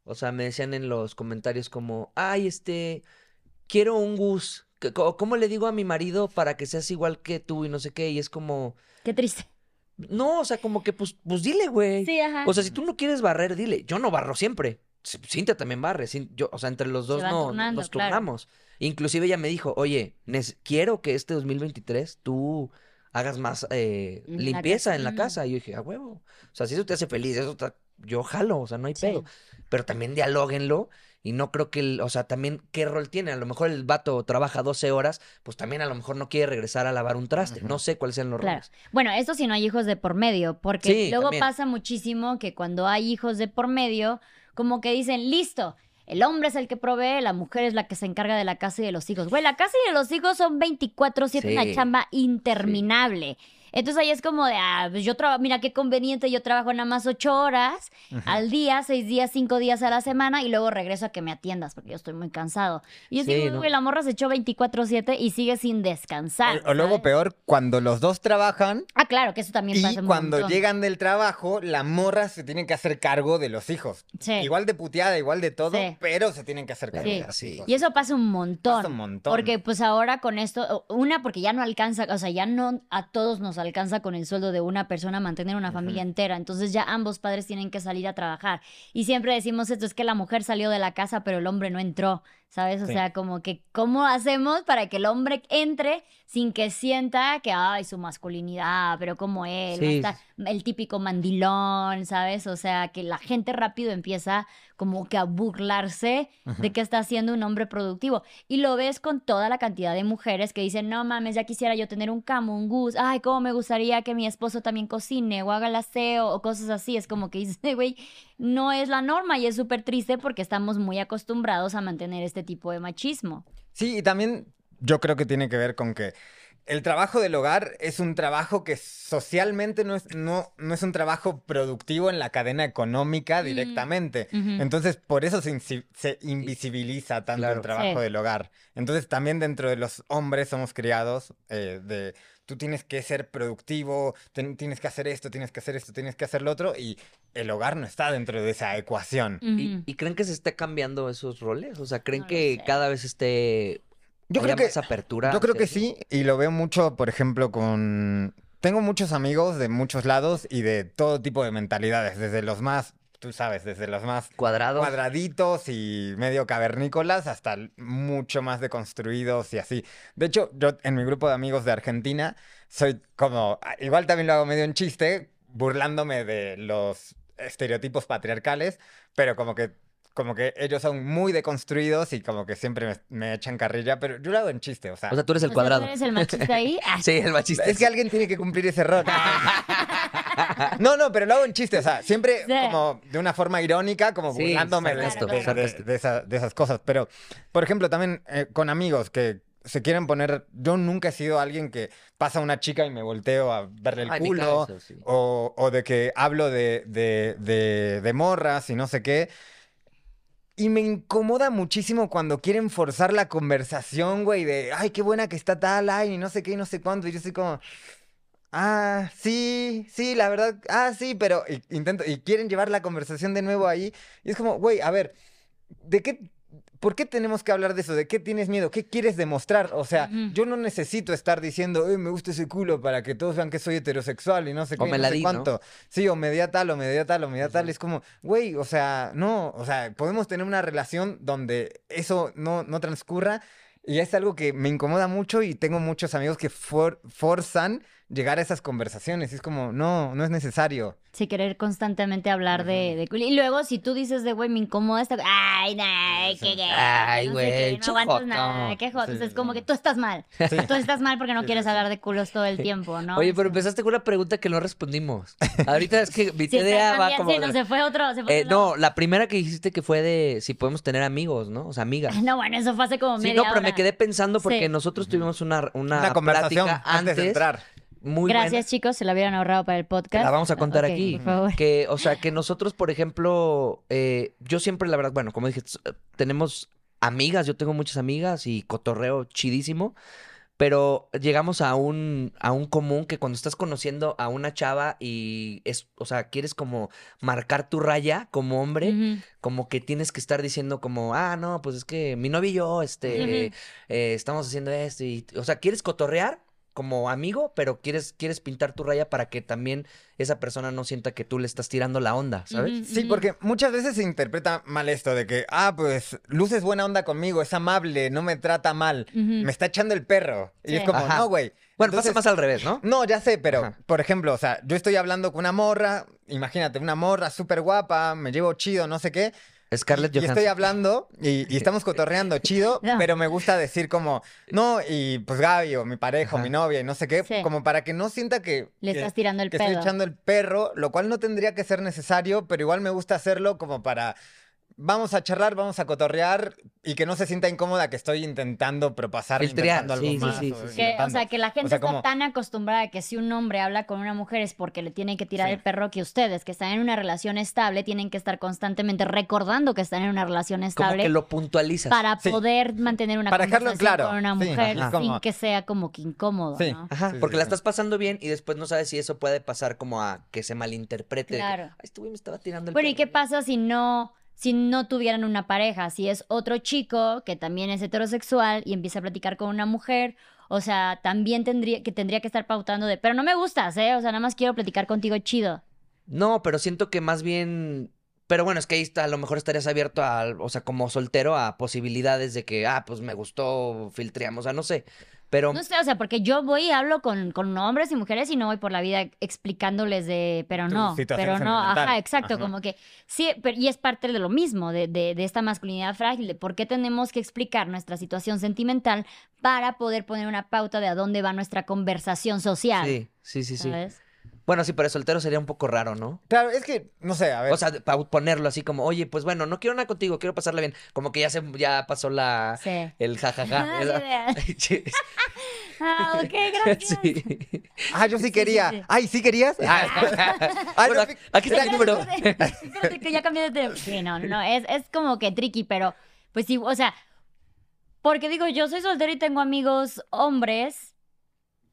O sea, me decían en los comentarios como, ay, este, quiero un gus. ¿Cómo le digo a mi marido para que seas igual que tú y no sé qué? Y es como, Qué triste. no, o sea, como que pues, pues dile, güey. Sí, ajá. O sea, si tú no quieres barrer, dile, yo no barro siempre. Cintia también barre, yo, o sea, entre los dos no, turnando, nos claro. turnamos. Inclusive ella me dijo, oye, quiero que este 2023 tú hagas más eh, la limpieza casa, en la mm. casa. Y yo dije, a huevo. O sea, si eso te hace feliz, eso ta- yo jalo, o sea, no hay Sí. pedo. Pero también dialóguenlo. Y no creo que, el, o sea, también, ¿qué rol tiene? A lo mejor el vato trabaja 12 horas, pues también a lo mejor no quiere regresar a lavar un traste. No sé cuáles sean los Claro. roles. Bueno, esto si no hay hijos de por medio, porque Sí, luego también. pasa muchísimo que cuando hay hijos de por medio, como que dicen, listo, el hombre es el que provee, la mujer es la que se encarga de la casa y de los hijos. Güey, la casa y de los hijos son 24/7, una Sí. chamba interminable. Entonces ahí es como de, ah, pues yo trabajo, mira qué conveniente, yo trabajo nada más ocho horas al día, seis días, cinco días a la semana y luego regreso a que me atiendas porque yo estoy muy cansado. Y yo Sí, digo, la morra se echó 24/7 y sigue sin descansar. O, o luego peor, cuando los dos trabajan, Ah, claro, que eso también Y pasa cuando montón. llegan del trabajo, la morra se tiene que hacer cargo de los hijos. Sí. Igual de puteada, igual de todo, Sí. pero se tienen que hacer cargo de los hijos. Y eso pasa un montón. Pasa un montón. Porque pues ahora con esto, una, porque ya no alcanza, o sea, ya no a todos nos alcanza con el sueldo de una persona mantener una familia entera. Entonces ya ambos padres tienen que salir a trabajar. Y siempre decimos esto, es que la mujer salió de la casa, pero el hombre no entró. ¿Sabes? O Sí. sea, como que, ¿cómo hacemos para que el hombre entre sin que sienta que, ay, su masculinidad, pero como él, Sí. el típico mandilón, ¿sabes? O sea, que la gente rápido empieza como que a burlarse de que está siendo un hombre productivo. Y lo ves con toda la cantidad de mujeres que dicen, no mames, ya quisiera yo tener un camo, un gus, ay, cómo me gustaría que mi esposo también cocine o haga el aseo o cosas así. Es como que dice, güey, no es la norma y es súper triste porque estamos muy acostumbrados a mantener este tipo de machismo. Sí, y también yo creo que tiene que ver con que el trabajo del hogar es un trabajo que socialmente no es, no, no es un trabajo productivo en la cadena económica Mm. directamente. Entonces, por eso se, invisibiliza tanto Claro. el trabajo Sí. del hogar. Entonces, también dentro de los hombres somos criados eh, de tú tienes que ser productivo, ten- tienes que hacer esto, tienes que hacer esto, tienes que hacer lo otro, y el hogar no está dentro de esa ecuación. ¿Y, creen que se esté cambiando esos roles? O sea, ¿creen No que sé. cada vez esté Yo creo que más apertura? Yo creo que eso? sí, y lo veo mucho, por ejemplo, con... Tengo muchos amigos de muchos lados y de todo tipo de mentalidades, desde los más, tú sabes, desde los más Cuadrado. cuadraditos y medio cavernícolas hasta mucho más deconstruidos y así. De hecho, yo en mi grupo de amigos de Argentina soy como, igual también lo hago medio en chiste, burlándome de los estereotipos patriarcales, pero como que como que ellos son muy deconstruidos y como que siempre me, me echan carrilla, pero yo lo hago en chiste, o sea, O sea, tú eres el O sea, ¿tú cuadrado. eres el machista ahí? Ah, Sí, el machista. es que alguien tiene que cumplir ese rol. No, no, pero lo hago en chiste, o sea, siempre Sí. como de una forma irónica, como Sí, burlándome de, sarcástico, de- de- sarcástico. de esa- de esas cosas. Pero, por ejemplo, también eh, con amigos que se quieren poner. Yo nunca he sido alguien que pasa una chica y me volteo a verle el Ay, culo. caso, sí. o, o de que hablo de, de, de, de morras y no sé qué. Y me incomoda muchísimo cuando quieren forzar la conversación, güey, de, ay, qué buena que está tal, ay, y no sé qué, y no sé cuánto. Y yo soy como, ah, sí, sí, la verdad, ah, sí, pero y- intento, y quieren llevar la conversación de nuevo ahí. Y es como, güey, a ver, ¿de qué, por qué tenemos que hablar de eso? ¿De qué tienes miedo? ¿Qué quieres demostrar? O sea, yo no necesito estar diciendo, "Ay, me gusta ese culo para que todos vean que soy heterosexual y no sé O qué, me no la sé di, ¿no? cuánto. Sí, o media tal, o media tal, o media tal. Es como, güey, o sea, no, o sea, podemos tener una relación donde eso no, no transcurra. Y es algo que me incomoda mucho y tengo muchos amigos que for- forzan llegar a esas conversaciones. Y es como, no, no es necesario. Sí, querer constantemente hablar de, de culo. Y luego, si tú dices de, güey, me incomoda esta... Ay, ay, qué gay. Ay, no sé güey, no aguantas nada, qué joto. Sí, es como sí. que tú estás mal. Sí. Tú estás mal porque no Sí, quieres sí, sí. hablar de culos todo el tiempo, ¿no? Oye, pero empezaste con una pregunta que no respondimos. Ahorita es que mi Sí, idea va como... sí, no, se fue otro, se fue Eh, otro no, la primera que dijiste que fue de si podemos tener amigos, ¿no? O sea, amigas. No, bueno, eso fue hace como Sí, media no, pero me quedé pensando porque Sí. nosotros tuvimos una, una, Una conversación plática antes de entrar. Muy Gracias, buena. chicos, se la habían ahorrado para el podcast. La vamos a contar aquí. Por favor. Que, o sea, que nosotros, por ejemplo, eh, yo siempre, la verdad, bueno, como dije, tenemos amigas, yo tengo muchas amigas y cotorreo chidísimo, pero llegamos a un, a un común que cuando estás conociendo a una chava y es, o sea, quieres como marcar tu raya como hombre, como que tienes que estar diciendo como, ah, no, pues es que mi novio y yo, este, eh, estamos haciendo esto y, o sea, quieres cotorrear como amigo, pero quieres, quieres pintar tu raya para que también esa persona no sienta que tú le estás tirando la onda, ¿sabes? Sí, porque muchas veces se interpreta mal esto de que, ah, pues Luz es buena onda conmigo, es amable, no me trata mal, me está echando el perro. Y es como, Ajá. no, güey. Bueno, Entonces- pasa más al revés, ¿no? No, ya sé, pero, Ajá. por ejemplo, o sea, yo estoy hablando con una morra, imagínate, una morra súper guapa, me llevo chido, no sé qué, Scarlett y Johansson. estoy hablando y, y estamos cotorreando chido, No. pero me gusta decir como, no, y pues Gaby o mi pareja o mi novia y no sé qué, Sí. como para que no sienta que... Le estás tirando el que pedo. estoy echando el perro, lo cual no tendría que ser necesario, pero igual me gusta hacerlo como para vamos a charlar, vamos a cotorrear y que no se sienta incómoda que estoy intentando propasar, Filtrear, intentando algo sí, más. sí, o sí. Que, o sea, que la gente sea, está como- tan acostumbrada a que si un hombre habla con una mujer es porque le tienen que tirar Sí. el perro que ustedes, que están en una relación estable, tienen que estar constantemente recordando que están en una relación Como estable que lo puntualizas. para Sí. poder mantener una Para conversación claro. con una mujer sin Como- que sea como que incómodo, Sí. ¿no? Ajá, Sí, sí, porque la sí. estás pasando bien y después no sabes si eso puede pasar como a que se malinterprete. que, Claro. Ay, este güey me estaba tirando el Bueno, ¿y perro". qué pasa si no, si no tuvieran una pareja? Si es otro chico que también es heterosexual y empieza a platicar con una mujer, o sea, también tendría que tendría que estar pautando de, pero no me gustas, ¿eh? O sea, nada más quiero platicar contigo chido. No, pero siento que más bien. Pero bueno, es que ahí está, a lo mejor estarías abierto a, o sea, como soltero, a posibilidades de que, ah, pues me gustó, filtreamos, o sea, no sé. Pero No sé, o sea, porque yo voy y hablo con, con hombres y mujeres y no voy por la vida explicándoles de, pero no, pero no, ajá, exacto, Ajá. como que sí, pero, y es parte de lo mismo, de, de, de esta masculinidad frágil, de por qué tenemos que explicar nuestra situación sentimental para poder poner una pauta de a dónde va nuestra conversación social. sí, sí, sí, sí. ¿sabes? Bueno, sí, pero soltero sería un poco raro, ¿no? Claro, es que, no sé, a ver. O sea, para ponerlo así como, oye, pues bueno, no quiero nada contigo, quiero pasarla bien. Como que ya se, ya pasó la, Sí. el jajaja. Ah, Ah, ok, gracias. Sí. ah, yo sí sí, quería. sí. Ay, ¿sí querías? Ah, Bueno, no, aquí está mi número. Espérate, que ya cambié de tema. Sí, no, no, es, es como que tricky, pero pues sí, o sea, porque digo, yo soy soltera y tengo amigos hombres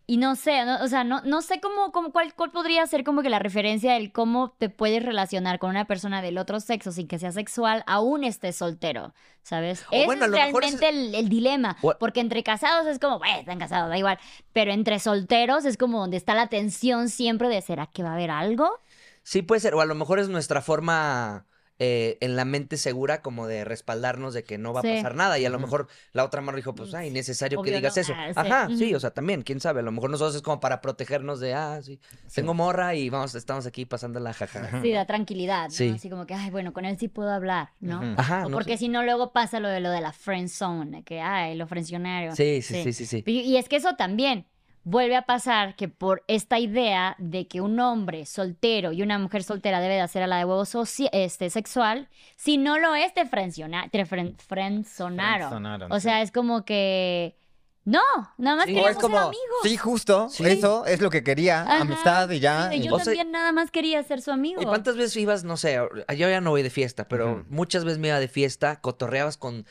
y no sé, no- o sea, no, no sé cómo, cómo cuál, cuál podría ser como que la referencia del cómo te puedes relacionar con una persona del otro sexo sin que sea sexual, aún estés soltero, ¿sabes? Ese bueno, es realmente el, el dilema, porque entre casados es como, bueno, están casados, da igual, pero entre solteros es como donde está la tensión siempre de, ¿será que va a haber algo? Sí, puede ser. O a lo mejor es nuestra forma eh, en la mente segura como de respaldarnos de que no va Sí. a pasar nada. Y a lo mejor la otra morra dijo, pues, ay, necesario que digas no. eso. Ah, sí. Ajá, sí, o sea, también, quién sabe. A lo mejor nosotros es como para protegernos de, ah, sí, tengo morra y vamos, estamos aquí pasando la jaja. Sí, da tranquilidad, ¿no? Sí. Así como que, ay, bueno, con él sí puedo hablar, ¿no? Ajá, O no porque si no, luego pasa lo de lo de la friend zone, que, ay, lo frencionario. Sí, sí, sí, sí, sí. Y, y es que eso también vuelve a pasar que por esta idea de que un hombre soltero y una mujer soltera debe de hacer a la de huevo este, sexual, si no lo es, te, frenciona- te fren- frenzonaron. Frenzonaron, O sí. sea, es como que No, nada más Sí. Queríamos es como, ser amigos. sí, justo, Sí. eso es lo que quería, Ajá, amistad y ya. Sí, y- yo O sea- también nada más quería ser su amigo. ¿Y cuántas veces ibas, no sé, yo ya no voy de fiesta, pero muchas veces me iba de fiesta, cotorreabas con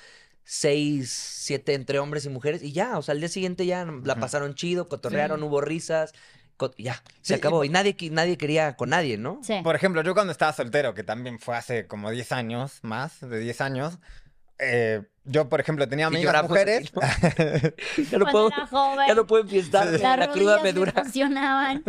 seis, siete entre hombres y mujeres y ya, o sea, al día siguiente ya la pasaron chido, cotorrearon, hubo risas, co- ya, se y acabó. po- Y nadie, qui- nadie quería con nadie, ¿no? Sí. Por ejemplo, yo cuando estaba soltero, que también fue hace como 10 años, más de 10 años, eh, yo, por ejemplo, tenía Y amigas lloramos mujeres. Ya no puedo, era joven, ya no puedo enfiestar, las la cruda me dura. funcionaban.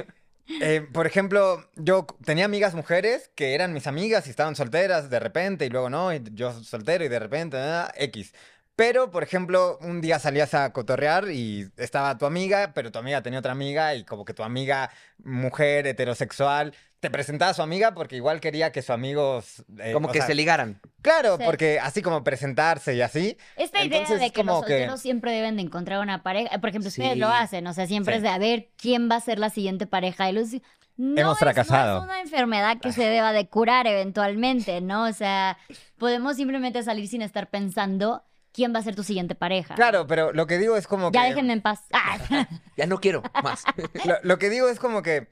Eh, por ejemplo, yo tenía amigas mujeres que eran mis amigas y estaban solteras de repente y luego no, y yo soltero y de repente, ah, X. Pero, por ejemplo, un día salías a cotorrear y estaba tu amiga, pero tu amiga tenía otra amiga y como que tu amiga, mujer, heterosexual, te presentaba a su amiga porque igual quería que sus amigos... eh, Como que sea, se ligaran. Claro, Sí. porque así como presentarse y así. Esta idea Entonces, de que los como que- solteros siempre deben de encontrar una pareja, por ejemplo, ustedes Sí. lo hacen, o sea, siempre Sí. es de a ver quién va a ser la siguiente pareja. Y los... No Hemos es- fracasado. no es una enfermedad que se deba de curar eventualmente, ¿no? O sea, podemos simplemente salir sin estar pensando quién va a ser tu siguiente pareja. Claro, pero lo que digo es como Ya que... déjenme en paz. Ah, Ya no quiero más. Lo, lo que digo es como que,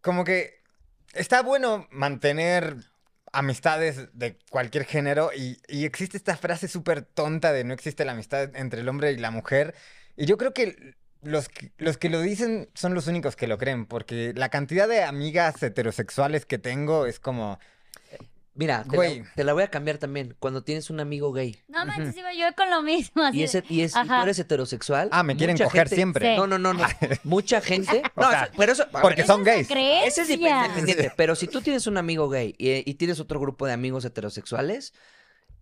como que está bueno mantener amistades de cualquier género y, y existe esta frase súper tonta de no existe la amistad entre el hombre y la mujer. Y yo creo que los, que los que lo dicen son los únicos que lo creen, porque la cantidad de amigas heterosexuales que tengo es como... Mira, te Güey. la, te la voy a cambiar también. Cuando tienes un amigo gay no manches, iba yo con lo mismo. Así y, ese, y, es, y tú eres heterosexual. Ah, me quieren coger gente- siempre. Sí. No, no, no, no. Mucha gente. O No, sea, eso- pero eso. Porque ver, son esa gays. Ese es independiente. Pero si tú tienes un amigo gay y, y tienes otro grupo de amigos heterosexuales,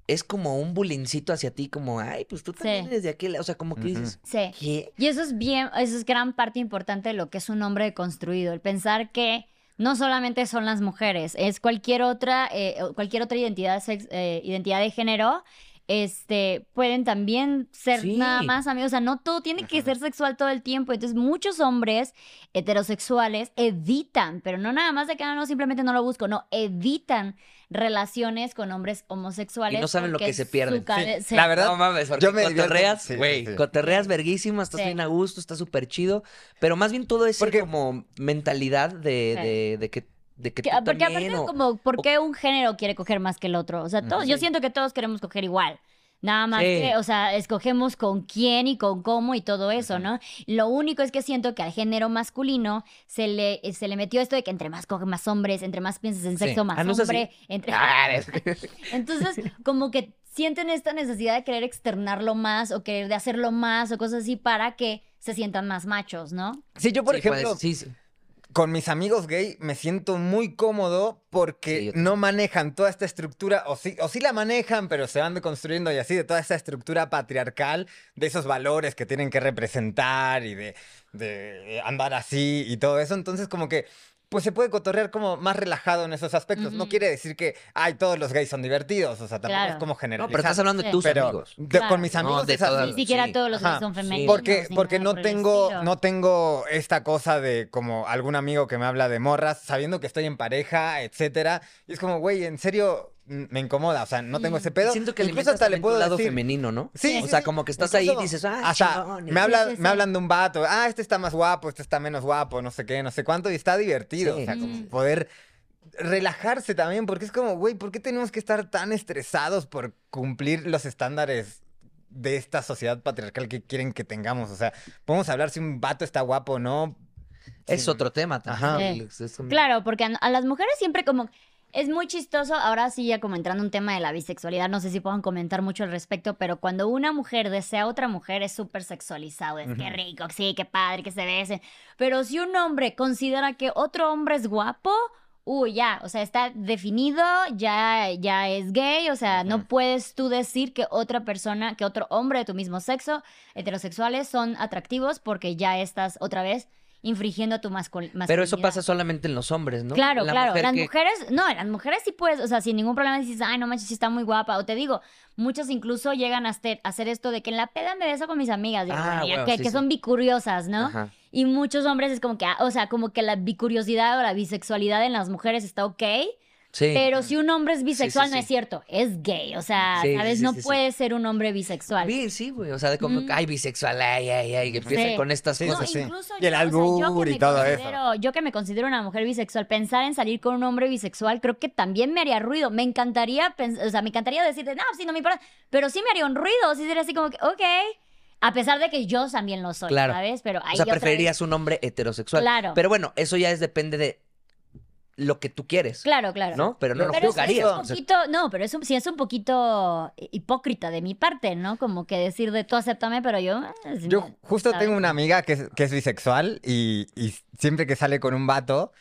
es como un bulincito hacia ti, como, ay, pues tú también Sí. eres de aquel. O sea, como que dices, Sí. ¿qué? Y eso es bien, eso es gran parte importante de lo que es un hombre construido, el pensar que no solamente son las mujeres, es cualquier otra, eh, cualquier otra identidad, sex- eh, identidad de género, este, pueden también ser Sí. nada más amigos, o sea, no todo tiene que ser sexual todo el tiempo, entonces muchos hombres heterosexuales evitan, pero no nada más de que "Ah, no, simplemente no lo busco, no, evitan relaciones con hombres homosexuales. Y no saben lo que se pierden. Sí, la verdad, No mames, porque yo me cotorreas, güey, sí, sí. cotorreas verguísima, estás Sí. bien a gusto, está súper chido, pero más bien todo ese Porque- como mentalidad de, Sí. de, de que, de que Que- tú porque también, aparte o- como, ¿por qué un género quiere coger más que el otro? O sea, todos, yo siento que todos queremos coger igual. Nada más Sí. que, o sea, escogemos con quién y con cómo y todo eso, ¿no? Lo único es que siento que al género masculino se le, se le metió esto de que entre más coge más hombres, entre más piensas en Sí. sexo más Ah, ¿no es así? hombre, entre... Ah, eres- Entonces, como que sienten esta necesidad de querer externarlo más o querer de hacerlo más o cosas así para que se sientan más machos, ¿no? Sí, yo por Sí, ejemplo, sí. Con mis amigos gay me siento muy cómodo porque Sí, no manejan toda esta estructura, o sí, o sí la manejan, pero se van deconstruyendo y así, de toda esta estructura patriarcal, de esos valores que tienen que representar y de, de andar así y todo eso. Entonces, como que. Pues se puede cotorrear como más relajado en esos aspectos. No quiere decir que, ay, todos los gays son divertidos. O sea, tampoco Claro. es como No, generalizar. pero estás hablando de tus Pero amigos. de- Claro. con mis No, amigos de es así. todas- Ni siquiera sí. todos los gays son Sí. femeninos. Porque, no por tengo, no tengo esta cosa de como algún amigo que me habla de morras, sabiendo que estoy en pareja, etcétera. Y es como, güey, en serio, me incomoda. O sea, no tengo ese pedo. Siento que Incluso hasta le puedo lado decir. femenino, ¿no? Sí, O sea, sí. como que estás ahí y dices, ah, hasta chingón", y- me, habla, Sí, sí, me hablan de un vato. Ah, este está más guapo, este está menos guapo, no sé qué, no sé cuánto. Y está divertido. Sí. O sea, como poder relajarse también. Porque es como, güey, ¿por qué tenemos que estar tan estresados por cumplir los estándares de esta sociedad patriarcal que quieren que tengamos? O sea, podemos hablar si un vato está guapo o no. Es otro tema Ajá. también. Es un- Claro, porque a, a las mujeres siempre como... Es muy chistoso, ahora sí ya como entrando en un tema de la bisexualidad, no sé si puedan comentar mucho al respecto, pero cuando una mujer desea a otra mujer es súper sexualizado, es que rico, sí, qué padre, que se besen. Pero si un hombre considera que otro hombre es guapo, uy, ya, o sea, está definido, ya, ya es gay, o sea, no puedes tú decir que otra persona, que otro hombre de tu mismo sexo, heterosexuales, son atractivos porque ya estás otra vez infringiendo tu mascul- masculinidad. Pero eso pasa solamente en los hombres, ¿no? Claro, La claro. mujer Las que- mujeres, no, las mujeres sí puedes, o sea, sin ningún problema dices, ay, no manches, sí está muy guapa. O te digo, muchas incluso llegan a hacer, a esto de que en la peda me beso con mis amigas, Ah, bueno, que, sí, que sí. son bicuriosas, ¿no? Ajá. Y muchos hombres es como que, ah, o sea, como que la bicuriosidad o la bisexualidad en las mujeres está ok, Sí. Pero si un hombre es bisexual, sí, no sí. es cierto, es gay. O sea, Sí, ¿sabes? sí, no sí, sí. puede ser un hombre bisexual. Bien, sí, güey. O sea, de como, Mm. ay, bisexual, ay, ay, ay. Que empieza Sí. con estas Sí, No, cosas. sí, sí. incluso Y el yo, o sea, albur y todo eso. Yo que me considero una mujer bisexual, pensar en salir con un hombre bisexual creo que también me haría ruido. Me encantaría, o sea, me encantaría decirte, no, sí, no me importa, pero sí me haría un ruido, sí sería así como que, ok, a pesar de que yo también lo soy, Claro. ¿sabes? Pero ahí O sea, vez- preferirías un hombre heterosexual. Claro. Pero bueno, eso ya es depende de lo que tú quieres. Claro, claro. ¿No? Pero no lo Pero es un poquito, no, pero es un, sí es un poquito hipócrita de mi parte, ¿no? Como que decir de tú acéptame, pero yo... eh, Yo justo ¿sabes? tengo una amiga que es, que es bisexual y, y siempre que sale con un vato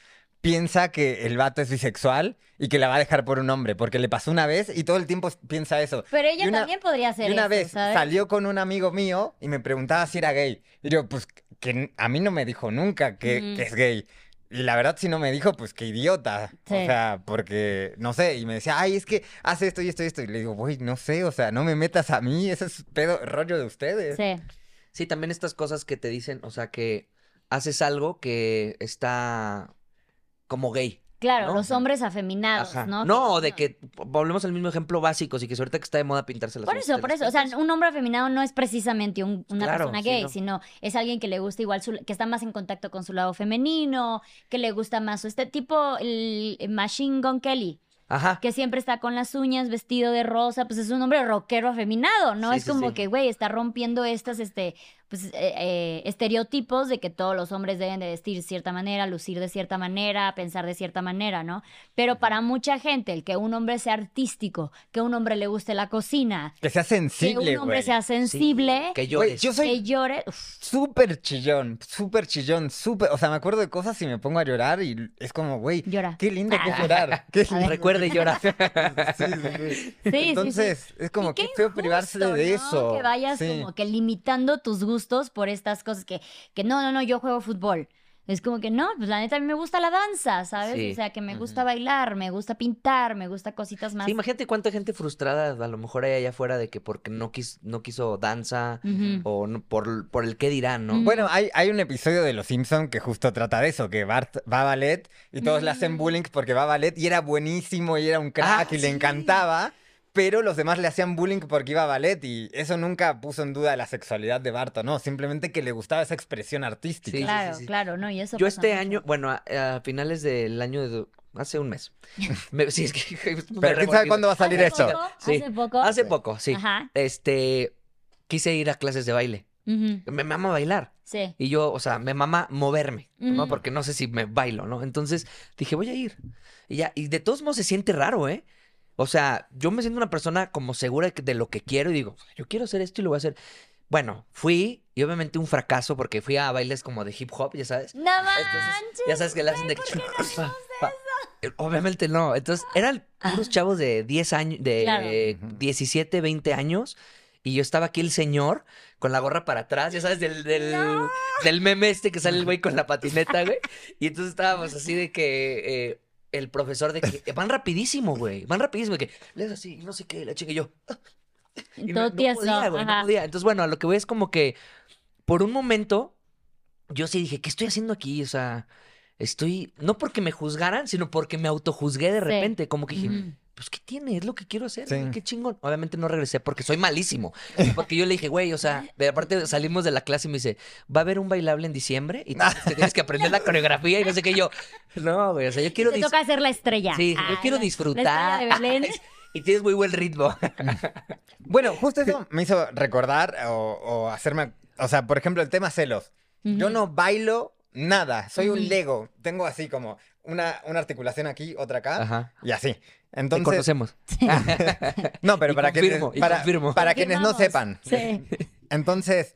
piensa que el vato es bisexual y que la va a dejar por un hombre, porque le pasó una vez y todo el tiempo piensa eso. Pero ella una- también podría hacer Y una eso, vez ¿sabes? salió con un amigo mío y me preguntaba si era gay. Y yo, pues que a mí no me dijo nunca que, Ujú. que es gay. Y la verdad, si no me dijo, pues qué idiota. Sí. O sea, porque, no sé, y me decía, ay, es que hace esto y esto y esto. Y le digo, güey, no sé, o sea, no me metas a mí, ese es pedo, rollo de ustedes. Sí. Sí, también estas cosas que te dicen, o sea, que haces algo que está como gay. Claro, ¿no? los hombres afeminados, Ajá. ¿no? No, de que volvemos al mismo ejemplo básico, y que ahorita que está de moda pintarse las Por eso, por eso. O sea, un hombre afeminado no es precisamente un- una Claro, persona sí, gay, no. sino es alguien que le gusta igual, su- que está más en contacto con su lado femenino, que le gusta más este tipo, el Machine Gun Kelly, Ajá. que siempre está con las uñas, vestido de rosa, pues es un hombre rockero afeminado, ¿no? Sí, es sí, como sí. que, güey, está rompiendo estas, este, pues, eh, eh, estereotipos de que todos los hombres deben de vestir de cierta manera, lucir de cierta manera, pensar de cierta manera, ¿no? Pero para mucha gente, el que un hombre sea artístico, que un hombre le guste la cocina, Que sea que sensible, un hombre güey. sea sensible, Que Güey, llores. yo soy que llore, súper chillón, súper chillón, súper... O sea, me acuerdo de cosas y me pongo a llorar y es como, güey, llora. qué lindo que es Ah. llorar. Qué ver. Recuerde y llora. Sí, sí, sí. Sí, sí, sí. Entonces, es como que feo privarse de ¿no? eso. Que vayas Sí. como que limitando tus gustos por estas cosas que, que no, no, no, yo juego fútbol. Es como que no, pues la neta a mí me gusta la danza, ¿sabes? Sí. O sea, que me gusta bailar, me gusta pintar, me gusta cositas más. Sí, imagínate cuánta gente frustrada a lo mejor hay allá afuera de que porque no, quis, no quiso danza o no- por, por el qué dirán, ¿no? Bueno, hay, hay un episodio de Los Simpson que justo trata de eso, que Bart va a ballet y todos le hacen Mm. bullying porque va a ballet y era buenísimo y era un crack Ah, y le sí. encantaba, pero los demás le hacían bullying porque iba a ballet y eso nunca puso en duda la sexualidad de Bart, no, simplemente que le gustaba esa expresión artística. Sí, claro, sí. claro, no, y eso Yo este mucho. año, bueno, a, a finales del año de... Hace un mes. Me- sí, es que... me Pero quién sabe cuándo va a salir ¿Hace esto. poco? Sí. Hace poco. Hace poco, sí. Ajá. Este, quise ir a clases de baile. Ujú. Me mama bailar. Sí. Y yo, o sea, me mama moverme, ¿no? Porque no sé si me bailo, ¿no? Entonces dije, voy a ir. Y ya, y de todos modos se siente raro, ¿eh? O sea, yo me siento una persona como segura de lo que quiero y digo, yo quiero hacer esto y lo voy a hacer. Bueno, fui y obviamente un fracaso porque fui a bailes como de hip hop, ya sabes. No Entonces, manches. ya sabes que le hacen de Obviamente no. Entonces, eran puros chavos de 10 años, de Claro. eh, 17, 20 años. Y yo estaba aquí el señor con la gorra para atrás, ya sabes, del, del, del meme este que sale el güey con la patineta, güey. Y entonces estábamos así de que eh, el profesor de que van rapidísimo, güey. Van rapidísimo, de que lees así, no sé qué, la chica y yo. Y Todo no, no podía, güey, no podía. Entonces, bueno, a lo que voy es como que por un momento yo sí dije, ¿qué estoy haciendo aquí? O sea, estoy, no porque me juzgaran, sino porque me autojuzgué de Sí. repente. Como que dije. Pues, ¿qué tiene? Es lo que quiero hacer, Sí. güey, qué chingón. Obviamente no regresé porque soy malísimo. Porque yo le dije, güey, o sea, de aparte salimos de la clase y me dice, va a haber un bailable en diciembre y tienes que, tienes que aprender la coreografía y no sé qué. Y yo, no, güey, o sea, yo quiero Te toca ser la estrella. Sí, yo Ah, quiero la- disfrutar. La estrella de Belén. y tienes muy buen ritmo. Bueno, justo eso me hizo recordar o, o hacerme, o sea, por ejemplo, el tema celos. Yo no bailo nada, soy un. Lego. Tengo así como una, una articulación aquí, otra acá Ajá. y así. Te Entonces, conocemos. no, pero Y para confirmo, quienes, y para, confirmo. para quienes no Confirmamos. sepan. Sí. Entonces,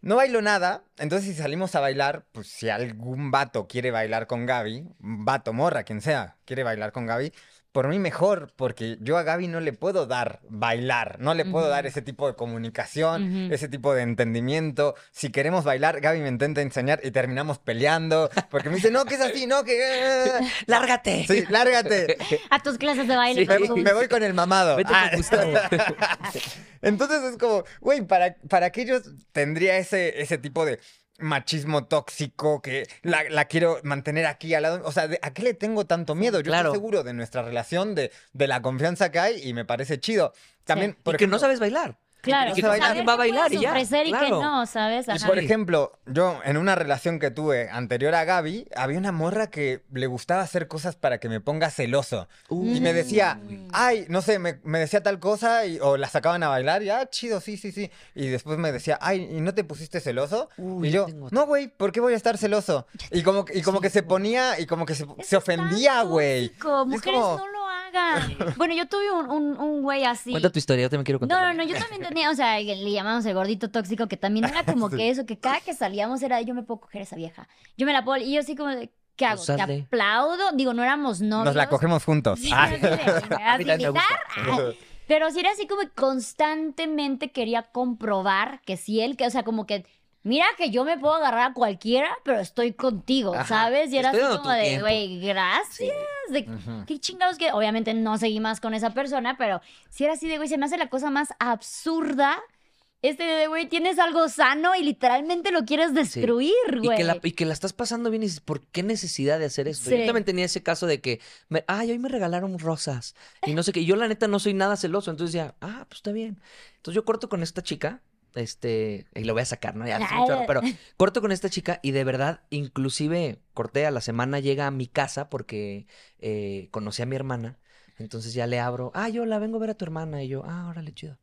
no bailo nada. Entonces, si salimos a bailar, pues si algún vato quiere bailar con Gaby, vato, morra, quien sea, quiere bailar con Gaby, por mí mejor, porque yo a Gaby no le puedo dar bailar, no le puedo dar ese tipo de comunicación, ese tipo de entendimiento. Si queremos bailar, Gaby me intenta enseñar y terminamos peleando, porque me dice, no, que es así, no, que... ¡Lárgate! Sí, lárgate. A tus clases de baile. Sí. Me, voy con el mamado. Vete Ah. Entonces es como, güey, ¿para, ¿para qué yo tendría ese, ese tipo de, machismo tóxico, que la, la quiero mantener aquí al lado. O sea, ¿de- ¿a qué le tengo tanto miedo? Yo Claro. estoy seguro de nuestra relación, de, de la confianza que hay y me parece chido. También, por y que no sabes bailar. Claro, Y que saber va a bailar y ya. ofrecer y que claro. no, ¿sabes? Y por ejemplo, yo en una relación que tuve anterior a Gaby, había una morra que le gustaba hacer cosas para que me ponga celoso. Y me decía, ay, no sé, me, me decía tal cosa y, o la sacaban a bailar y, ah, chido, sí, sí, sí. Y después me decía, ay, ¿y no te pusiste celoso? Uy, y yo tengo- no, güey, ¿por qué voy a estar celoso? Y como, que- y como que se ponía y como que se, se ofendía, güey. Mujeres como- no lo hagan. Bueno, yo tuve un, un, un güey así. Cuenta tu historia, yo también quiero contar. No, no, no, yo también tenía, o sea, le llamamos el gordito tóxico, que también era como que eso, que cada que salíamos era, yo me puedo coger a esa vieja. Yo me la puedo, y yo así como de, ¿qué hago? Pues ¿Te aplaudo? Digo, no éramos novios. Nos la cogemos juntos. Sí, Ah. así de, ¿me vas a invitar? Pero sí era así como que constantemente quería comprobar que si él, que, o sea, como que, mira que yo me puedo agarrar a cualquiera, pero estoy contigo, Ajá, ¿sabes? Y era así como de, güey, gracias. De. ¿Qué chingados que? Obviamente no seguí más con esa persona, pero si era así de, güey, se me hace la cosa más absurda. Este de, güey, tienes algo sano y literalmente lo quieres destruir, Y güey. que, la, y que la estás pasando bien y dices, ¿por qué necesidad de hacer esto? Sí. Yo también tenía ese caso de que, me, ay, hoy me regalaron rosas y no sé qué. Y yo la neta no soy nada celoso, entonces decía, ah, pues está bien. Entonces yo corto con esta chica, este, y lo voy a sacar, ¿no? Ya, chorro, pero corto con esta chica y de verdad, inclusive corté a la semana, llega a mi casa porque eh, conocí a mi hermana. Entonces ya le abro, ah, yo la vengo a ver a tu hermana. Y yo, ah, órale, chido.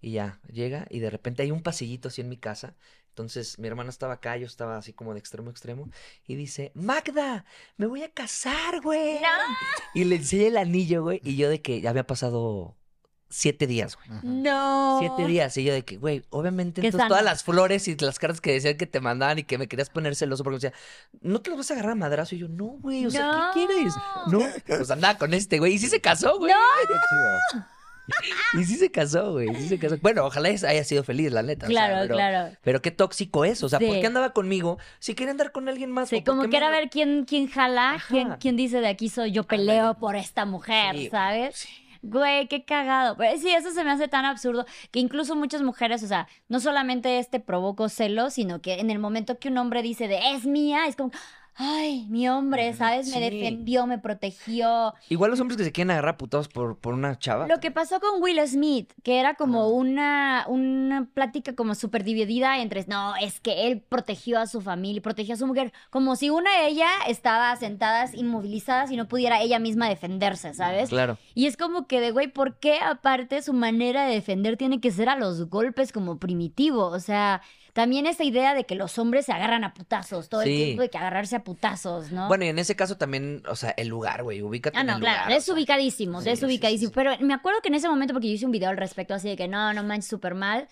Y ya, llega y de repente hay un pasillito así en mi casa. Entonces mi hermana estaba acá, yo estaba así como de extremo a extremo. Y dice, Magda, me voy a casar, güey. Y le enseñé el anillo, güey. Y yo de que ya había pasado siete días, güey. No. Siete días. Y yo de que, güey, obviamente entonces todas las flores y las cartas que decían que te mandaban y que me querías poner celoso porque me decía, ¿no te las vas a agarrar a madrazo? Y yo, no, güey, o sea, No. ¿qué quieres? No, pues andaba con este, güey. Y sí se casó, güey. Chido. Y sí se casó, güey. Sí se casó. Bueno, ojalá es- haya sido feliz, la neta. o sea, Claro, pero, claro. Pero qué tóxico es. O sea, ¿por Sí. qué andaba conmigo? Si quería andar con alguien más. Sí, ¿o por como que era me- ver quién, quién jala, quién, quién dice de aquí soy yo peleo por esta mujer, Sí, ¿sabes? sí. Güey, qué cagado. Pero sí, eso se me hace tan absurdo que incluso muchas mujeres, o sea, no solamente este provocó celos, sino que en el momento que un hombre dice de es mía, es como, ay, mi hombre, ¿sabes? Me Sí. defendió, me protegió. Igual los hombres que se quieren agarrar putados por, por una chava. Lo que pasó con Will Smith, que era como una, una plática como súper dividida entre, no, es que él protegió a su familia, protegió a su mujer, como si una de ella estaba sentadas, inmovilizadas y no pudiera ella misma defenderse, ¿sabes? Claro. Y es como que de, güey, ¿por qué aparte su manera de defender tiene que ser a los golpes como primitivo? O sea, también esa idea de que los hombres se agarran a putazos, todo Sí. el tiempo de que agarrarse a putazos, ¿no? Bueno, y en ese caso también, o sea, el lugar, güey. Ubícate Ah, en no, el claro, lugar. o sea. desubicadísimo, sí, sí, desubicadísimo. sí, sí. Pero me acuerdo que en ese momento, porque yo hice un video al respecto, así de que no, no manches, súper mal,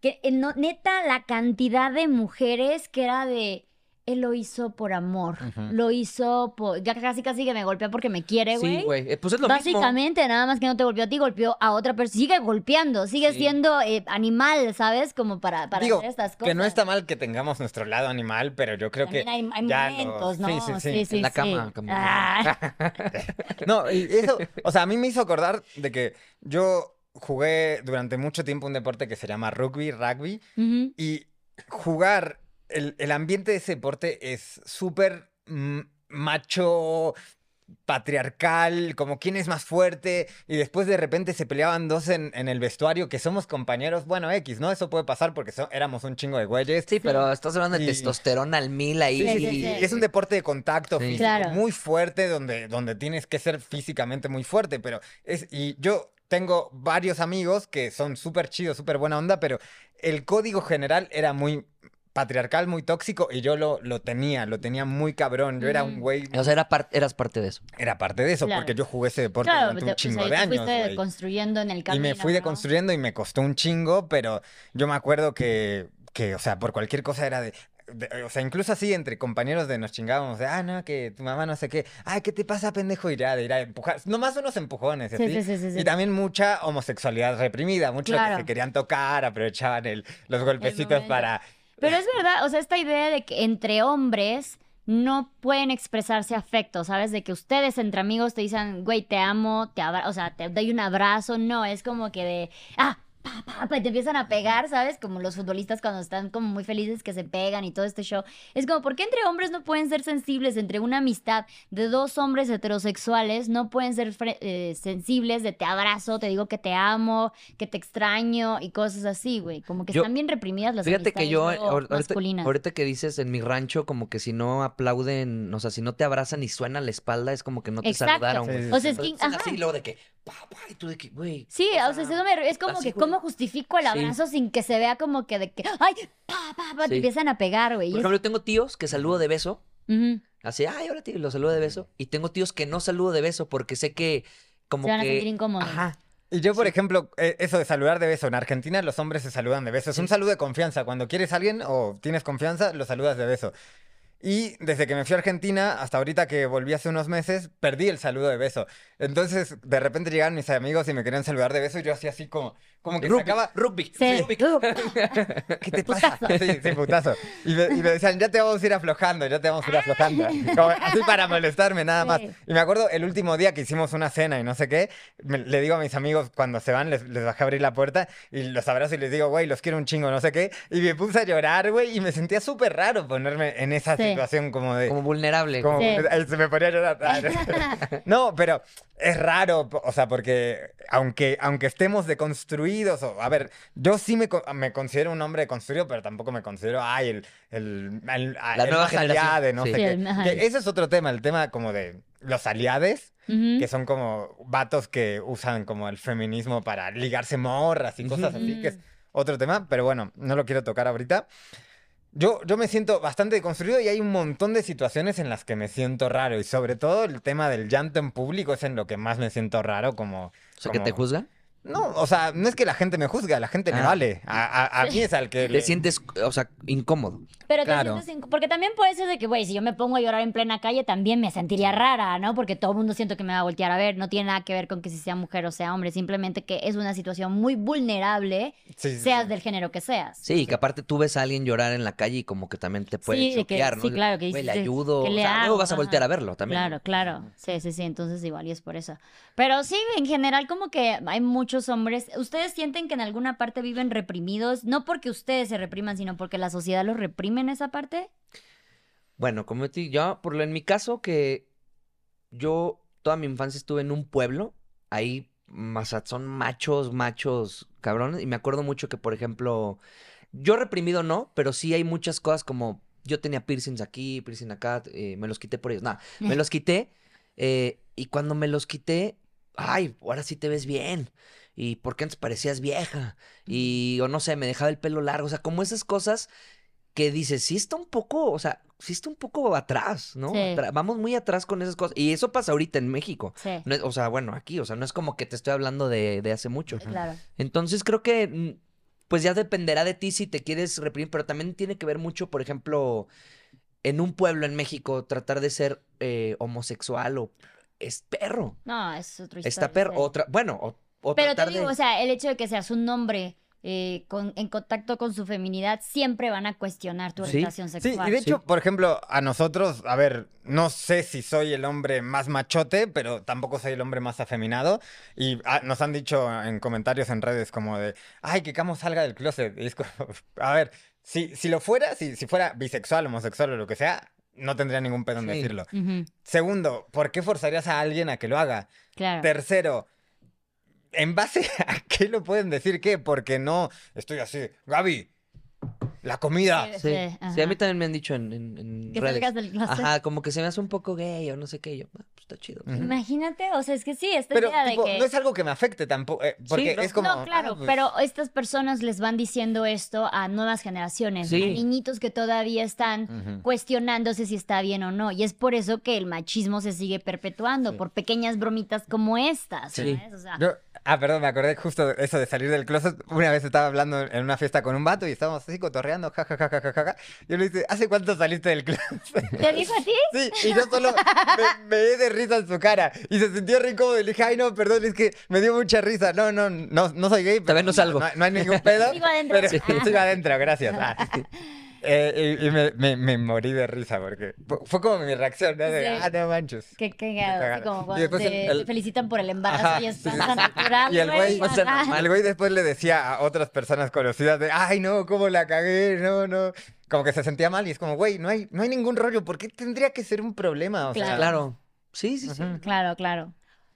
que eh, no, neta, la cantidad de mujeres que era de, él lo hizo por amor, lo hizo por, ya casi casi que me golpea porque me quiere, güey. Sí, güey. Eh, Pues es lo mismo. Básicamente, nada más que no te golpeó a ti, golpeó a otra persona. Sigue golpeando, sigue Sí. siendo eh, animal, ¿sabes? Como para, para Digo, hacer estas cosas. que no está mal que tengamos nuestro lado animal, pero yo creo También que hay, hay ya lo- momentos, ¿no? sí, sí, sí. En la cama. Ah. No, y eso, o sea, a mí me hizo acordar de que yo jugué durante mucho tiempo un deporte que se llama rugby, rugby, y jugar, el, el ambiente de ese deporte es súper mm, macho, patriarcal, como quién es más fuerte, y después de repente se peleaban dos en, en el vestuario, que somos compañeros, bueno, X, ¿no? Eso puede pasar porque so- éramos un chingo de güeyes. Sí, pero estás hablando de Y- testosterona al mil ahí. Sí, sí, Sí, sí, sí, y sí. Es un deporte de contacto Sí. físico Claro. muy fuerte donde, donde tienes que ser físicamente muy fuerte, pero es, y yo tengo varios amigos que son súper chidos, súper buena onda, pero el código general era muy patriarcal, muy tóxico y yo lo, lo tenía, lo tenía muy cabrón. Yo era un Ujú. güey, O sea, era par- eras parte de eso. era parte de eso, Claro. porque yo jugué ese deporte Claro, durante te- un o chingo sea, de años. fuiste güey. construyendo en el Y camino. me fui ¿no? deconstruyendo y me costó un chingo, pero yo me acuerdo que, que o sea, por cualquier cosa era de, de- O sea, incluso así entre compañeros de nos chingábamos de, ah, no, que tu mamá no sé qué, ay, ¿qué te pasa, pendejo? Y ya, de ir a empujar, nomás unos empujones y Sí, así. sí, sí, sí, sí. Y también mucha homosexualidad reprimida, muchos Claro. que se querían tocar, aprovechaban el, los golpecitos para... Pero es verdad, o sea, esta idea de que entre hombres no pueden expresarse afecto, ¿sabes? De que ustedes entre amigos te dicen, güey, te amo, te abra o sea, te doy un abrazo. No, es como que de, ah, pa, pa, pa, y te empiezan a pegar, ¿sabes? Como los futbolistas cuando están como muy felices que se pegan y todo este show. Es como, ¿por qué entre hombres no pueden ser sensibles? Entre una amistad de dos hombres heterosexuales no pueden ser eh, sensibles de te abrazo, te digo que te amo, que te extraño y cosas así, güey. Como que Yo- están bien reprimidas las Fíjate que yo, ahor- ahorita, masculinas. ahorita que dices en mi rancho, como que si no aplauden, o sea, si no te abrazan y suena la espalda, es como que no te Exacto. saludaron, Sí, güey. sí, O sea, es que, Entonces, ajá. así, luego de que, y tú de que, güey. Sí, o o sea, sea, eso me- es como que güey. Cómo justifico el Sí. abrazo sin que se vea como que de que, ay, pa, pa, pa, te Sí. empiezan a pegar, güey. Por es- ejemplo, yo tengo tíos que saludo de beso, Ujú. así, ay, ahora tío, y los saludo de beso. Y tengo tíos que no saludo de beso porque sé que como Se van a que... sentir incómodos. Ajá. Y yo, por ejemplo, eh, eso de saludar de beso, en Argentina los hombres se saludan de beso. Es un saludo de confianza. Cuando quieres a alguien o tienes confianza, lo saludas de beso. Y desde que me fui a Argentina hasta ahorita que volví hace unos meses, perdí el saludo de beso. Entonces, de repente llegaron mis amigos y me querían saludar de beso y yo hacía así como, como que Rugby, sacaba... rugby. Sí. rugby. ¿Qué te pasa? Sí, sí, putazo. Y me, y me decían, ya te vamos a ir aflojando, ya te vamos a ir aflojando. Como así para molestarme nada más. Sí. Y me acuerdo el último día que hicimos una cena y no sé qué, me- le digo a mis amigos cuando se van, les, les bajé a abrir la puerta y los abrazo y les digo, güey, los quiero un chingo, no sé qué. Y me puse a llorar, güey, y me sentía súper raro ponerme en esa Sí. situación como de... Como vulnerable. Como, se me ponía a llorar. no, pero es raro, o sea, porque aunque, aunque estemos deconstruidos, o, a ver, yo sí me, me considero un hombre deconstruido, pero tampoco me considero, ay, el, el, el- La el nueva generación. no Sí. sé Sí, qué. Que ese es otro tema, el tema como de los aliades, ujú. que son como vatos que usan como el feminismo para ligarse morras y cosas así, que es Mm. otro tema, pero bueno, no lo quiero tocar ahorita. Yo, yo me siento bastante deconstruido y hay un montón de situaciones en las que me siento raro y sobre todo el tema del llanto en público es en lo que más me siento raro como... O sea, que te como- juzgan. No, o sea, no es que la gente me juzgue, a la gente me Ah. vale. A, a- a mí es al que... Te le- sientes, o sea, incómodo. Pero te Claro. sientes inc- porque también puede ser de que, güey, si yo me pongo a llorar en plena calle, también me sentiría rara, ¿no? Porque todo el mundo siento que me va a voltear a ver. No tiene nada que ver con que si sea mujer o sea hombre. Simplemente que es una situación muy vulnerable, Sí, sí, seas sí. del género que seas. Sí, que aparte tú ves a alguien llorar en la calle y como que también te puede Sí, de que- choquear, ¿no? sí, claro, que dices, le ayudo. ¿qué le o sea, hago? luego vas a voltear Ajá. a verlo también. Claro, claro. Sí, sí, sí. Entonces igual y es por eso. Pero sí, en general como que hay muchos hombres. ¿Ustedes sienten que en alguna parte viven reprimidos? No porque ustedes se repriman, sino porque la sociedad los reprime en esa parte. Bueno, como te yo, por lo en mi caso, que yo toda mi infancia estuve en un pueblo, ahí sea, son machos, machos cabrones, y me acuerdo mucho que, por ejemplo, yo reprimido no, pero sí hay muchas cosas como yo tenía piercings aquí, piercing acá, eh, me los quité por ellos, nada, me los quité, eh, y cuando me los quité, ay, ahora sí te ves bien. Y porque antes parecías vieja. Y, o no sé, me dejaba el pelo largo. O sea, como esas cosas que dices, sí está un poco, o sea, sí está un poco atrás, ¿no? Sí. Atra- vamos muy atrás con esas cosas. Y eso pasa ahorita en México. Sí. No es- o sea, bueno, aquí, o sea, no es como que te estoy hablando de, de hace mucho. Claro. Entonces creo que, mm, pues ya dependerá de ti si te quieres reprimir, pero también tiene que ver mucho, por ejemplo, en un pueblo en México, tratar de ser eh, homosexual o es perro. No, es otro historia. Está perro. Otra, bueno, o, o Pero te digo, de... o sea, el hecho de que seas un hombre eh, con- en contacto con su feminidad, siempre van a cuestionar tu Sí. orientación Sí, sexual. y de hecho, por ejemplo, a nosotros, a ver, no sé si soy el hombre más machote, pero tampoco soy el hombre más afeminado. Y ah, nos han dicho en comentarios en redes como de, ay, que Camo salga del closet. Y es como, a ver, si, si lo fuera, si, si fuera bisexual, homosexual o lo que sea, no tendría ningún pedo en Sí. decirlo. Ujú, Segundo, ¿por qué forzarías a alguien a que lo haga? claro. Tercero, ¿en base a qué lo pueden decir qué? Porque no estoy así, Gaby, la comida. Sí, Sí, sí, sí, a mí también me han dicho en, en- en Que redes. salgas del closet. Ajá, como que se me hace un poco gay o no sé qué. yo, ah, pues está chido. Imagínate, o sea, es que sí, esta Pero idea tipo, de que... no es algo que me afecte tampoco, eh, porque ¿no? es como... no, claro, ah, pues, pero estas personas les van diciendo esto a nuevas generaciones, Sí. a niñitos que todavía están cuestionándose si está bien o no. Y es por eso que el machismo se sigue perpetuando, Sí. por pequeñas bromitas como estas, Sí. ¿sabes? O sea, Yo- ah, perdón, me acordé justo de eso de salir del closet. Una vez estaba hablando en una fiesta con un vato y estábamos así cotorreando, jajajajaja. Yo le dije, ¿hace cuánto saliste del closet? ¿te dijo a ti? Sí, y yo solo me, me di de risa en su cara. Y se sintió rico. Y le dije, ay, no, perdón, es que me dio mucha risa. No, no, no, no soy gay. pero Todavía no salgo. No, no hay ningún pedo. Sigo adentro. Pero Sí. sigo adentro, gracias. Ah. Eh, y y me, me- me morí de risa porque fu- fue como mi reacción, ¿no? De, Sí. ah, no manches. Qué cagado. como Y cuando después te, el- el- te felicitan por el embarazo Ajá, y es sí, tan sí. natural. Y el güey, o sea, ajá. El güey después le decía a otras personas conocidas de, ay, no, cómo la cagué, no, no. Como que se sentía mal y es como, güey, no hay, no hay ningún rollo, ¿por qué tendría que ser un problema? O sea, Claro. Sí, sí, sí. Claro, claro.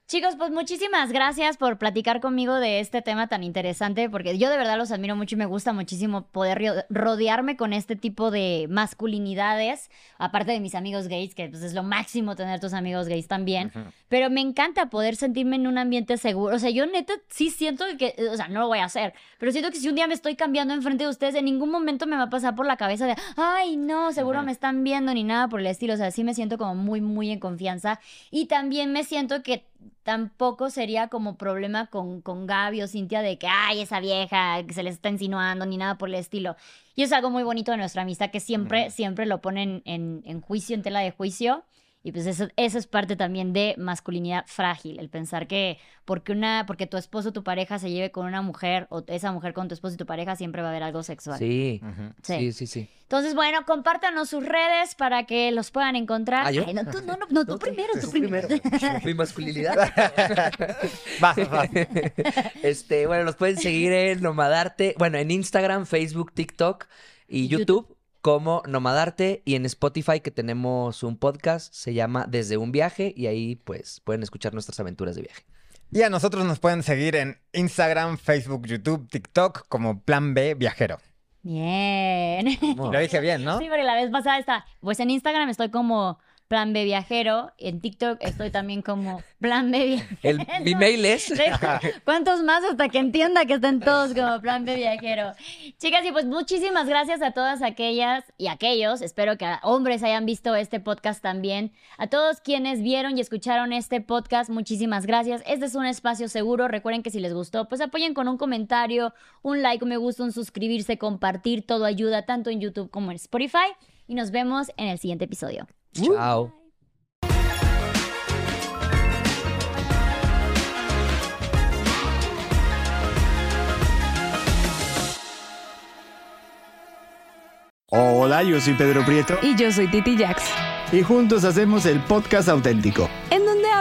Chicos, pues muchísimas gracias por platicar conmigo de este tema tan interesante, porque yo de verdad los admiro mucho y me gusta muchísimo poder rodearme con este tipo de masculinidades, aparte de mis amigos gays, que pues, es lo máximo tener tus amigos gays también, pero me encanta poder sentirme en un ambiente seguro. O sea, yo neta sí siento que, o sea, no lo voy a hacer, pero siento que si un día me estoy cambiando enfrente de ustedes, en ningún momento me va a pasar por la cabeza de, ay, no, seguro me están viendo ni nada por el estilo. O sea, sí me siento como muy, muy en confianza. Y también me siento que tampoco sería como problema con, con Gaby o Cintia de que, ay, esa vieja que se les está insinuando ni nada por el estilo. Y es algo muy bonito de nuestra amistad que siempre, siempre lo ponen en, en juicio, en tela de juicio. Y pues eso, eso es parte también de masculinidad frágil, el pensar que porque una, porque tu esposo o tu pareja se lleve con una mujer, o esa mujer con tu esposo y tu pareja, siempre va a haber algo sexual. Sí. Ujú. Sí, sí, sí. Entonces, bueno, compártanos sus redes para que los puedan encontrar. ¿Ah, yo? Ay, no, tú, no, no, no, tú primero, tú tú primero. Mi masculinidad. Vas, vas. Este, bueno, nos pueden seguir en Nomadarte, bueno, en Instagram, Facebook, TikTok y YouTube. YouTube, como Nomadarte y en Spotify que tenemos un podcast, se llama Desde un viaje y ahí pues pueden escuchar nuestras aventuras de viaje. Y a nosotros nos pueden seguir en Instagram, Facebook, YouTube, TikTok como Plan B Viajero. Bien. Lo dije bien, ¿no? Sí, porque la vez pasada está, pues en Instagram estoy como Plan B Viajero, en TikTok estoy también como Plan B Viajero. El, mi mail es... ¿Cuántos más hasta que entienda que estén todos como Plan B Viajero? Chicas, y pues muchísimas gracias a todas aquellas y aquellos, espero que hombres hayan visto este podcast también. A todos quienes vieron y escucharon este podcast, muchísimas gracias. Este es un espacio seguro. Recuerden que si les gustó, pues apoyen con un comentario, un like, un me gusta, un suscribirse, compartir. Todo ayuda tanto en YouTube como en Spotify. Y nos vemos en el siguiente episodio. Chao. Hola, yo soy Pedro Prieto Y yo soy Titi Jax, y juntos hacemos el podcast auténtico.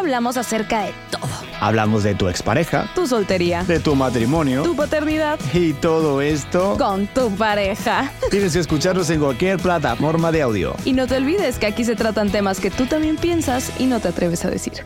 Hablamos acerca de todo. Hablamos de tu expareja, Tu soltería, de tu matrimonio tu paternidad y todo esto. con tu pareja. Tienes que escucharnos en cualquier plataforma de audio. Y no te olvides que aquí se tratan temas que tú también piensas y no te atreves a decir.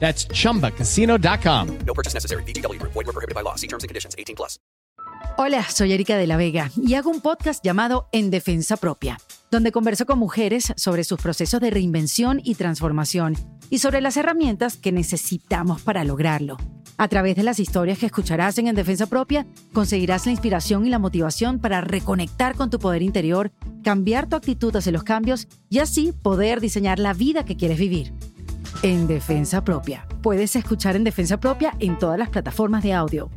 That's chumbacasino.com. No purchase necessary. VGW Group. Void were prohibited by law. See terms and conditions. 18 plus. Hola, soy Erika de la Vega y hago un podcast llamado En Defensa Propia, donde converso con mujeres sobre sus procesos de reinvención y transformación y sobre las herramientas que necesitamos para lograrlo. A través de las historias que escucharás en En Defensa Propia, conseguirás la inspiración y la motivación para reconectar con tu poder interior, cambiar tu actitud hacia los cambios y así poder diseñar la vida que quieres vivir. En Defensa Propia. Puedes escuchar En Defensa Propia en todas las plataformas de audio.